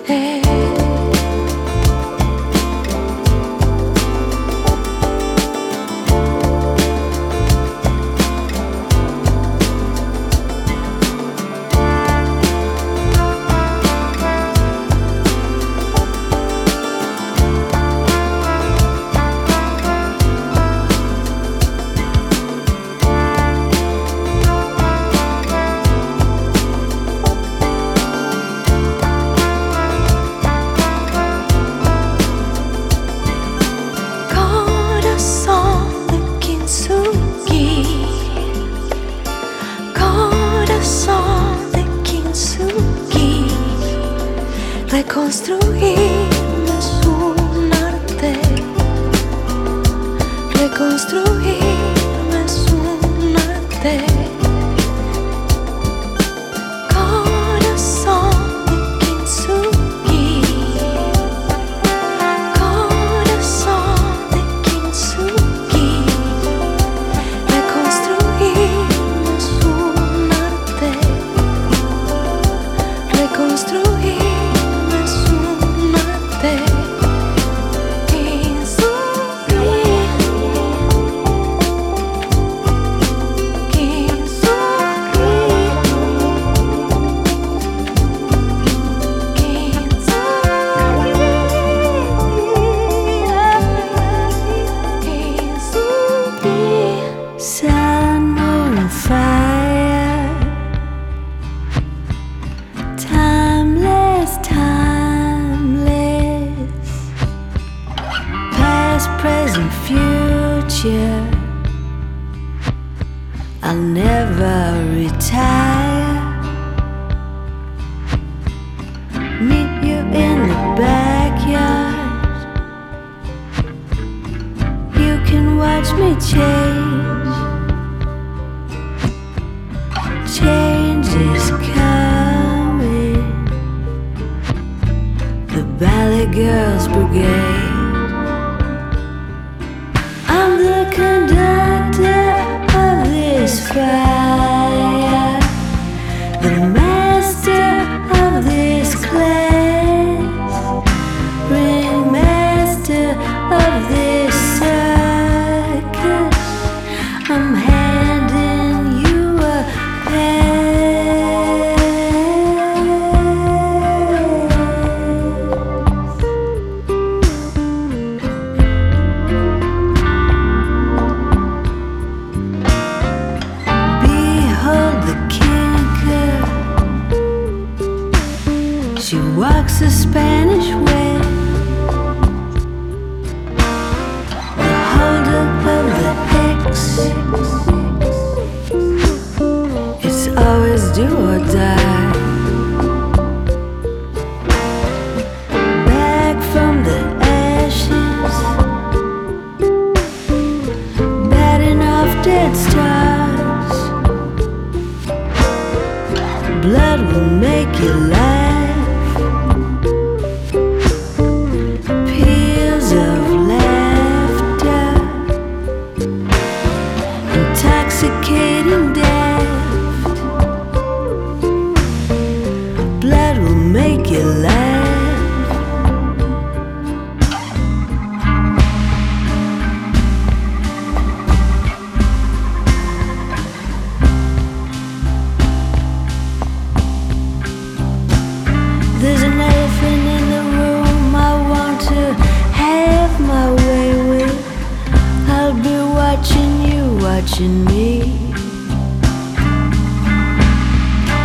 me.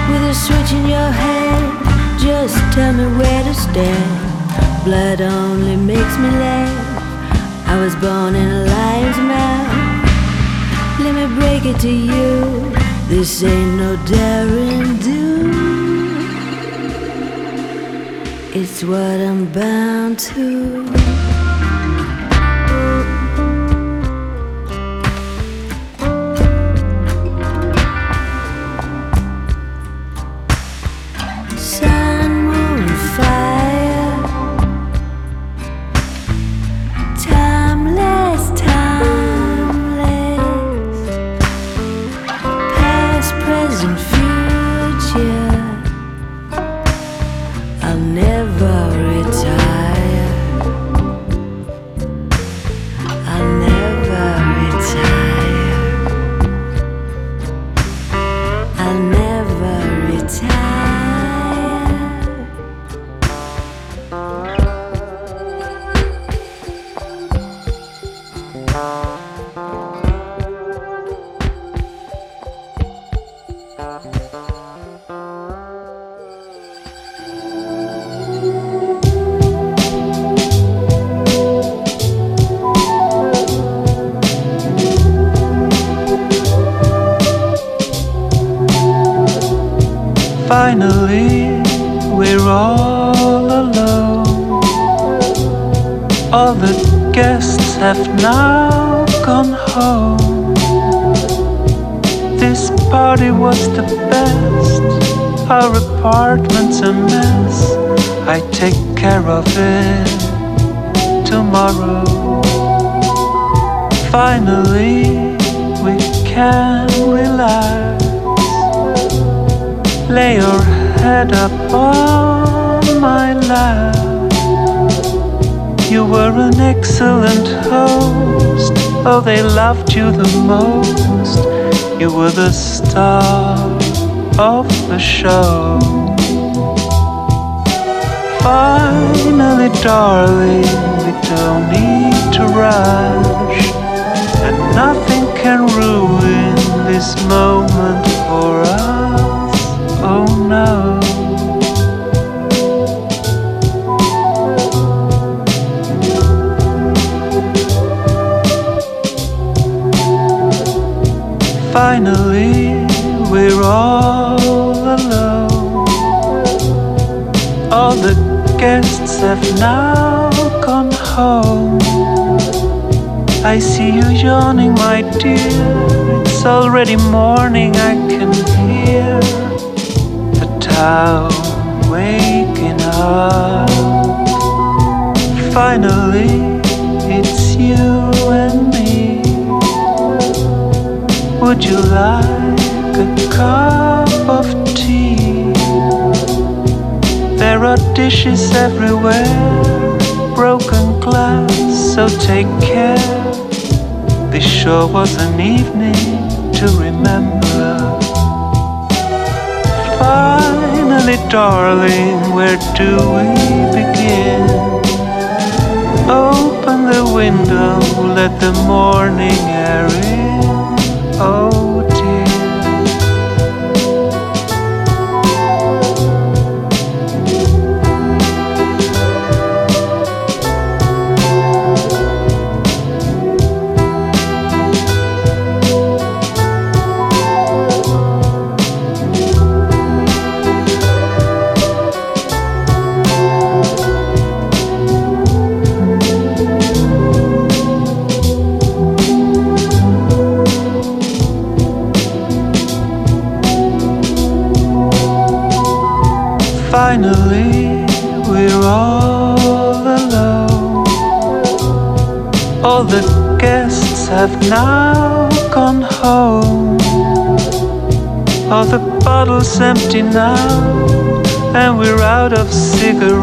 With a switch in your hand Just tell me where to stand. Blood only makes me laugh. I was born in a lion's mouth. Let me break it to you. This ain't no daring do. It's what I'm bound to.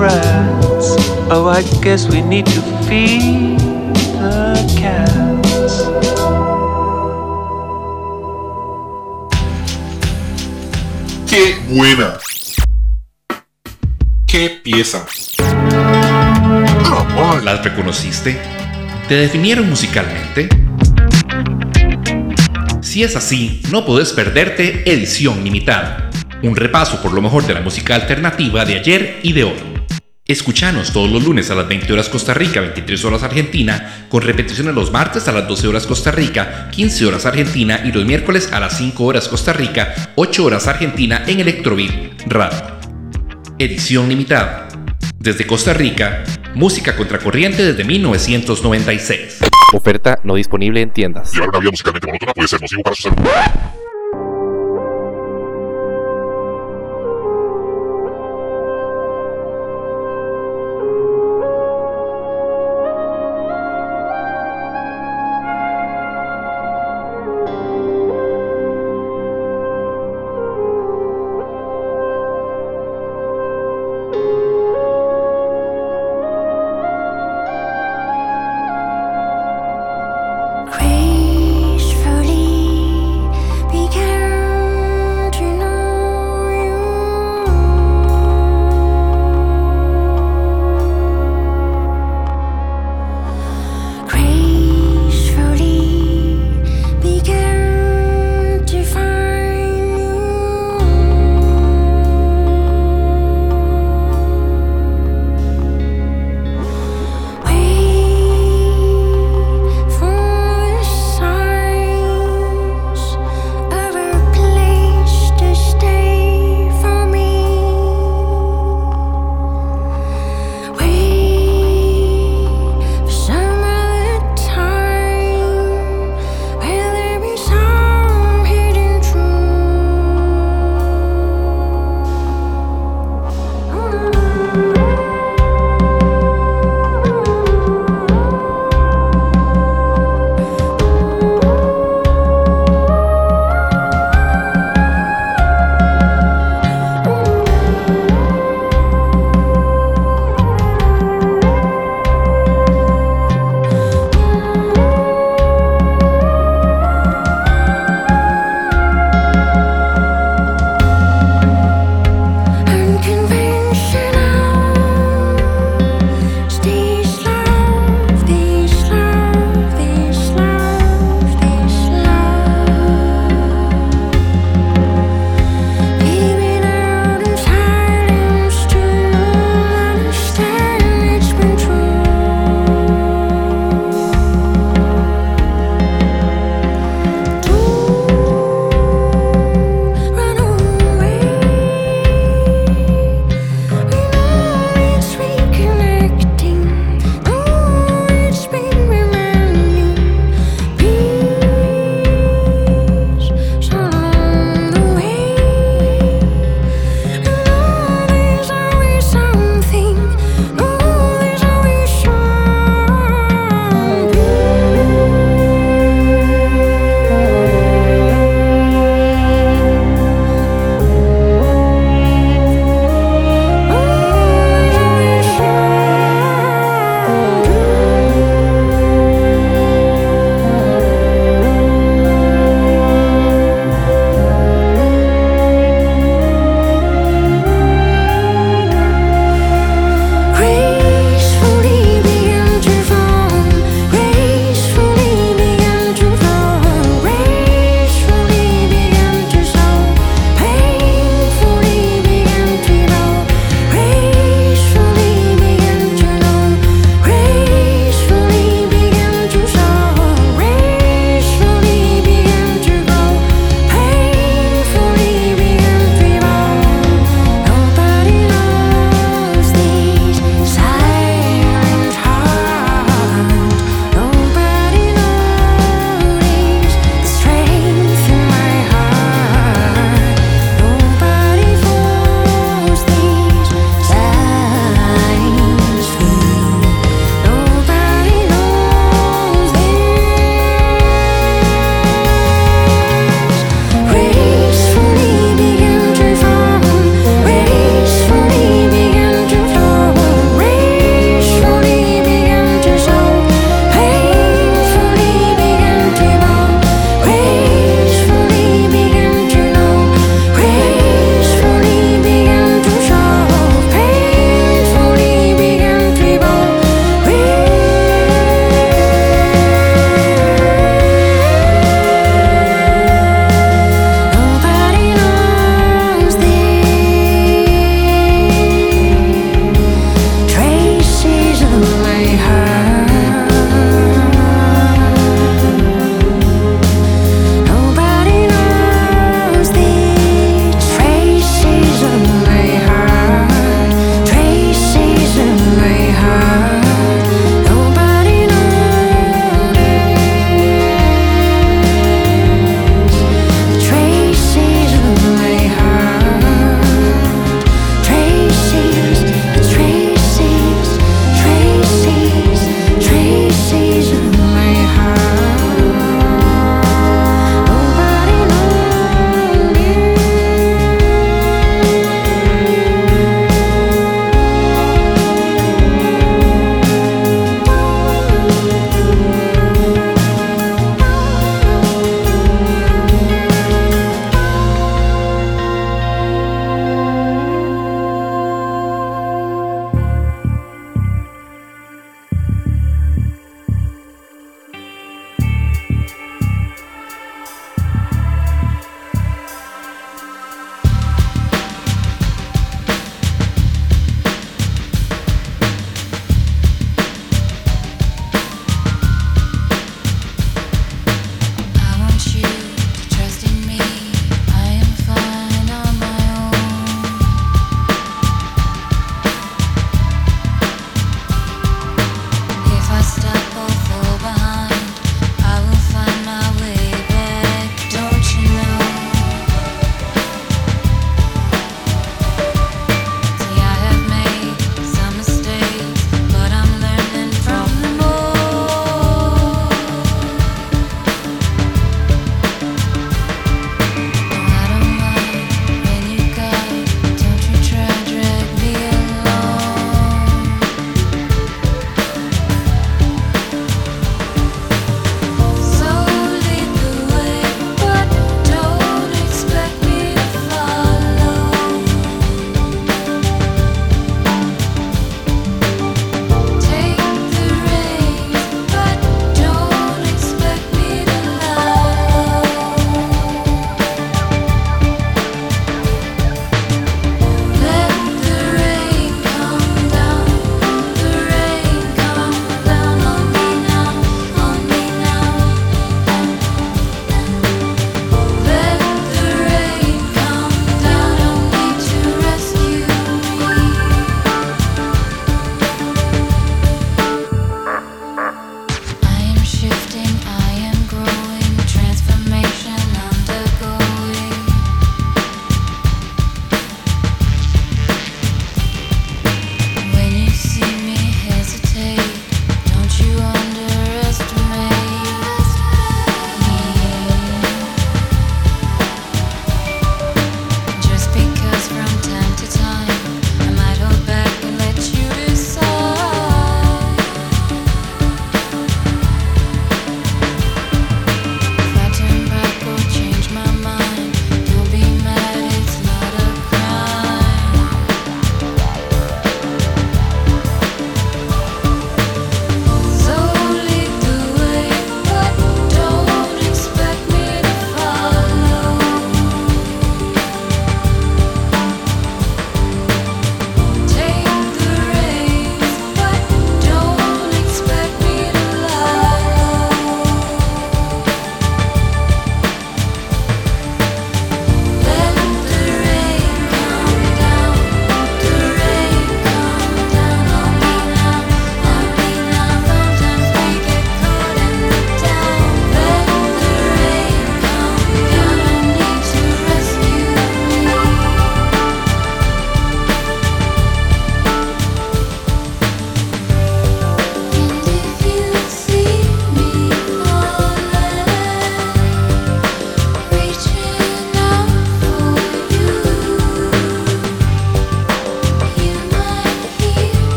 Oh, I guess we need to feed the cats. ¡Qué buena! ¡Qué pieza! ¿Las reconociste? ¿Te definieron musicalmente? Si es así, no podés perderte Edición Limitada, un repaso por lo mejor de la música alternativa de ayer y de hoy. Escuchanos todos los lunes a las 20 horas Costa Rica, 23 horas Argentina, con repeticiones los martes a las 12 horas Costa Rica, 15 horas Argentina y los miércoles a las 5 horas Costa Rica, 8 horas Argentina en Electrovit Radio. Edición limitada. Desde Costa Rica, música contracorriente desde 1996. Oferta no disponible en tiendas. Llevar una vida musicalmente monótona puede ser nocivo para su salud.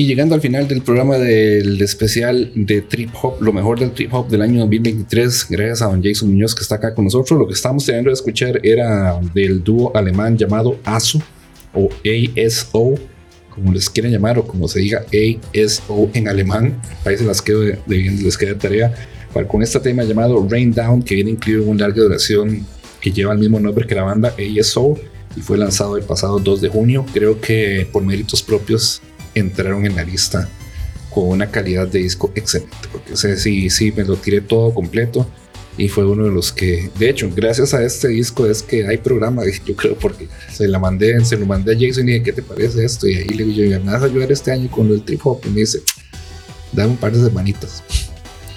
Y llegando al final del programa del especial de Trip Hop, lo mejor del Trip Hop del año 2023, gracias a don Jason Muñoz que está acá con nosotros. Lo que estábamos teniendo de escuchar era del dúo alemán llamado ASO o ASO, como les quieren llamar o como se diga ASO en alemán. Ahí se las quedo de, de les queda tarea. Para, con este tema llamado Rain Down, que viene incluido en una larga duración que lleva el mismo nombre que la banda ASO y fue lanzado el pasado 2 de junio. Creo que por méritos propios entraron en la lista con una calidad de disco excelente, porque ese sí, sí, me lo tiré todo completo y fue uno de los que, de hecho, gracias a este disco es que hay programa, [laughs] yo creo, porque se la mandé, se lo mandé a Jason y dije, ¿qué te parece esto? Y ahí le yo, ¿me vas a ayudar este año con el trip hop? Y me dice, dame un par de semanitas.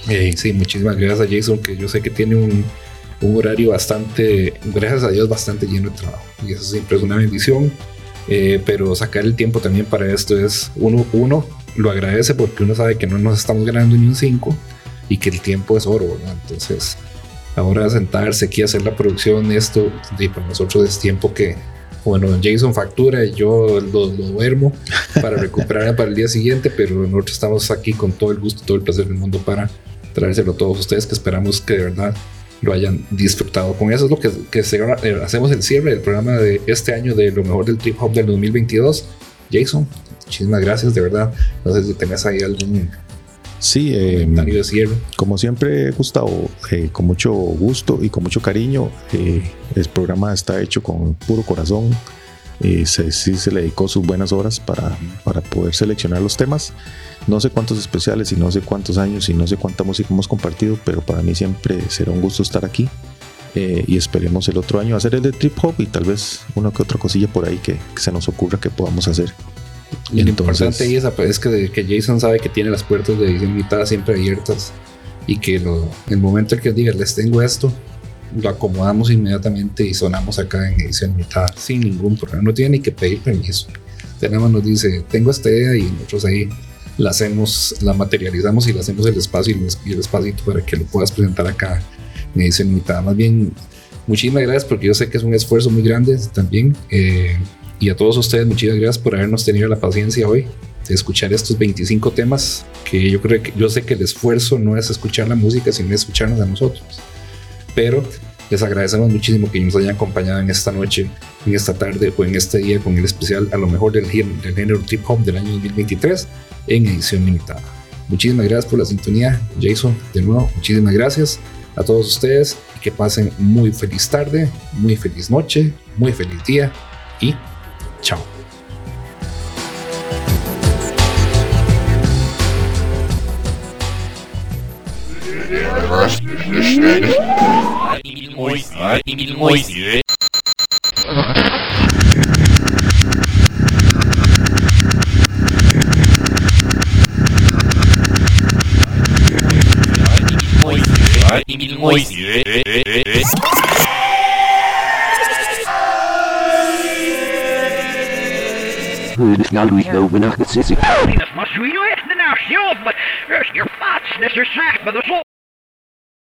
Y sí, muchísimas gracias a Jason, que yo sé que tiene un, un horario bastante, gracias a Dios, bastante lleno de trabajo. Y eso siempre es una bendición. Eh, pero sacar el tiempo también para esto es uno, uno lo agradece porque uno sabe que no nos estamos ganando ni un 5 y que el tiempo es oro, ¿verdad? Entonces, ahora sentarse aquí a hacer la producción, esto, y para nosotros es tiempo que, bueno, Jason factura y yo lo, lo duermo para recuperar para el día siguiente, pero nosotros estamos aquí con todo el gusto, todo el placer del mundo para traérselo a todos ustedes que esperamos que de verdad lo hayan disfrutado. Con eso es lo que, que se, eh, hacemos el cierre del programa de este año de lo mejor del trip hop del 2022. Jason, muchísimas gracias, de verdad. No sé si tenés ahí algún Sí, eh, comentario de cierre. como siempre, Gustavo, eh, con mucho gusto y con mucho cariño, eh, el programa está hecho con puro corazón. Eh, se, sí se le dedicó sus buenas horas para, para poder seleccionar los temas. No sé cuántos especiales y no sé cuántos años y no sé cuánta música hemos compartido, pero para mí siempre será un gusto estar aquí. Eh, y esperemos el otro año hacer el de trip hop y tal vez una que otra cosilla por ahí que, que se nos ocurra que podamos hacer. Y lo importante ahí es, es que, que Jason sabe que tiene las puertas de edición limitada siempre abiertas y que lo, el momento en que diga les tengo esto, lo acomodamos inmediatamente y sonamos acá en edición limitada sin ningún problema. No tiene ni que pedir permiso. Tenemos nos dice, tengo esta idea y nosotros ahí la hacemos, la materializamos y le hacemos el espacio y el, espacito para que lo puedas presentar acá en edición limitada. Más bien, muchísimas gracias porque yo sé que es un esfuerzo muy grande también. Eh, y a todos ustedes, muchísimas gracias por habernos tenido la paciencia hoy de escuchar estos 25 temas que yo creo que yo sé que el esfuerzo no es escuchar la música, sino escucharnos a nosotros. Pero les agradecemos muchísimo que nos hayan acompañado en esta noche, en esta tarde o en este día con el especial a lo mejor del, del género trip hop del año 2023 en edición limitada. Muchísimas gracias por la sintonía, Jason. De nuevo, muchísimas gracias a todos ustedes y que pasen muy feliz tarde, muy feliz noche, muy feliz día y chao. Mooi. Mooi. Mooi. Snowy overnacht zit ik. ik wil wil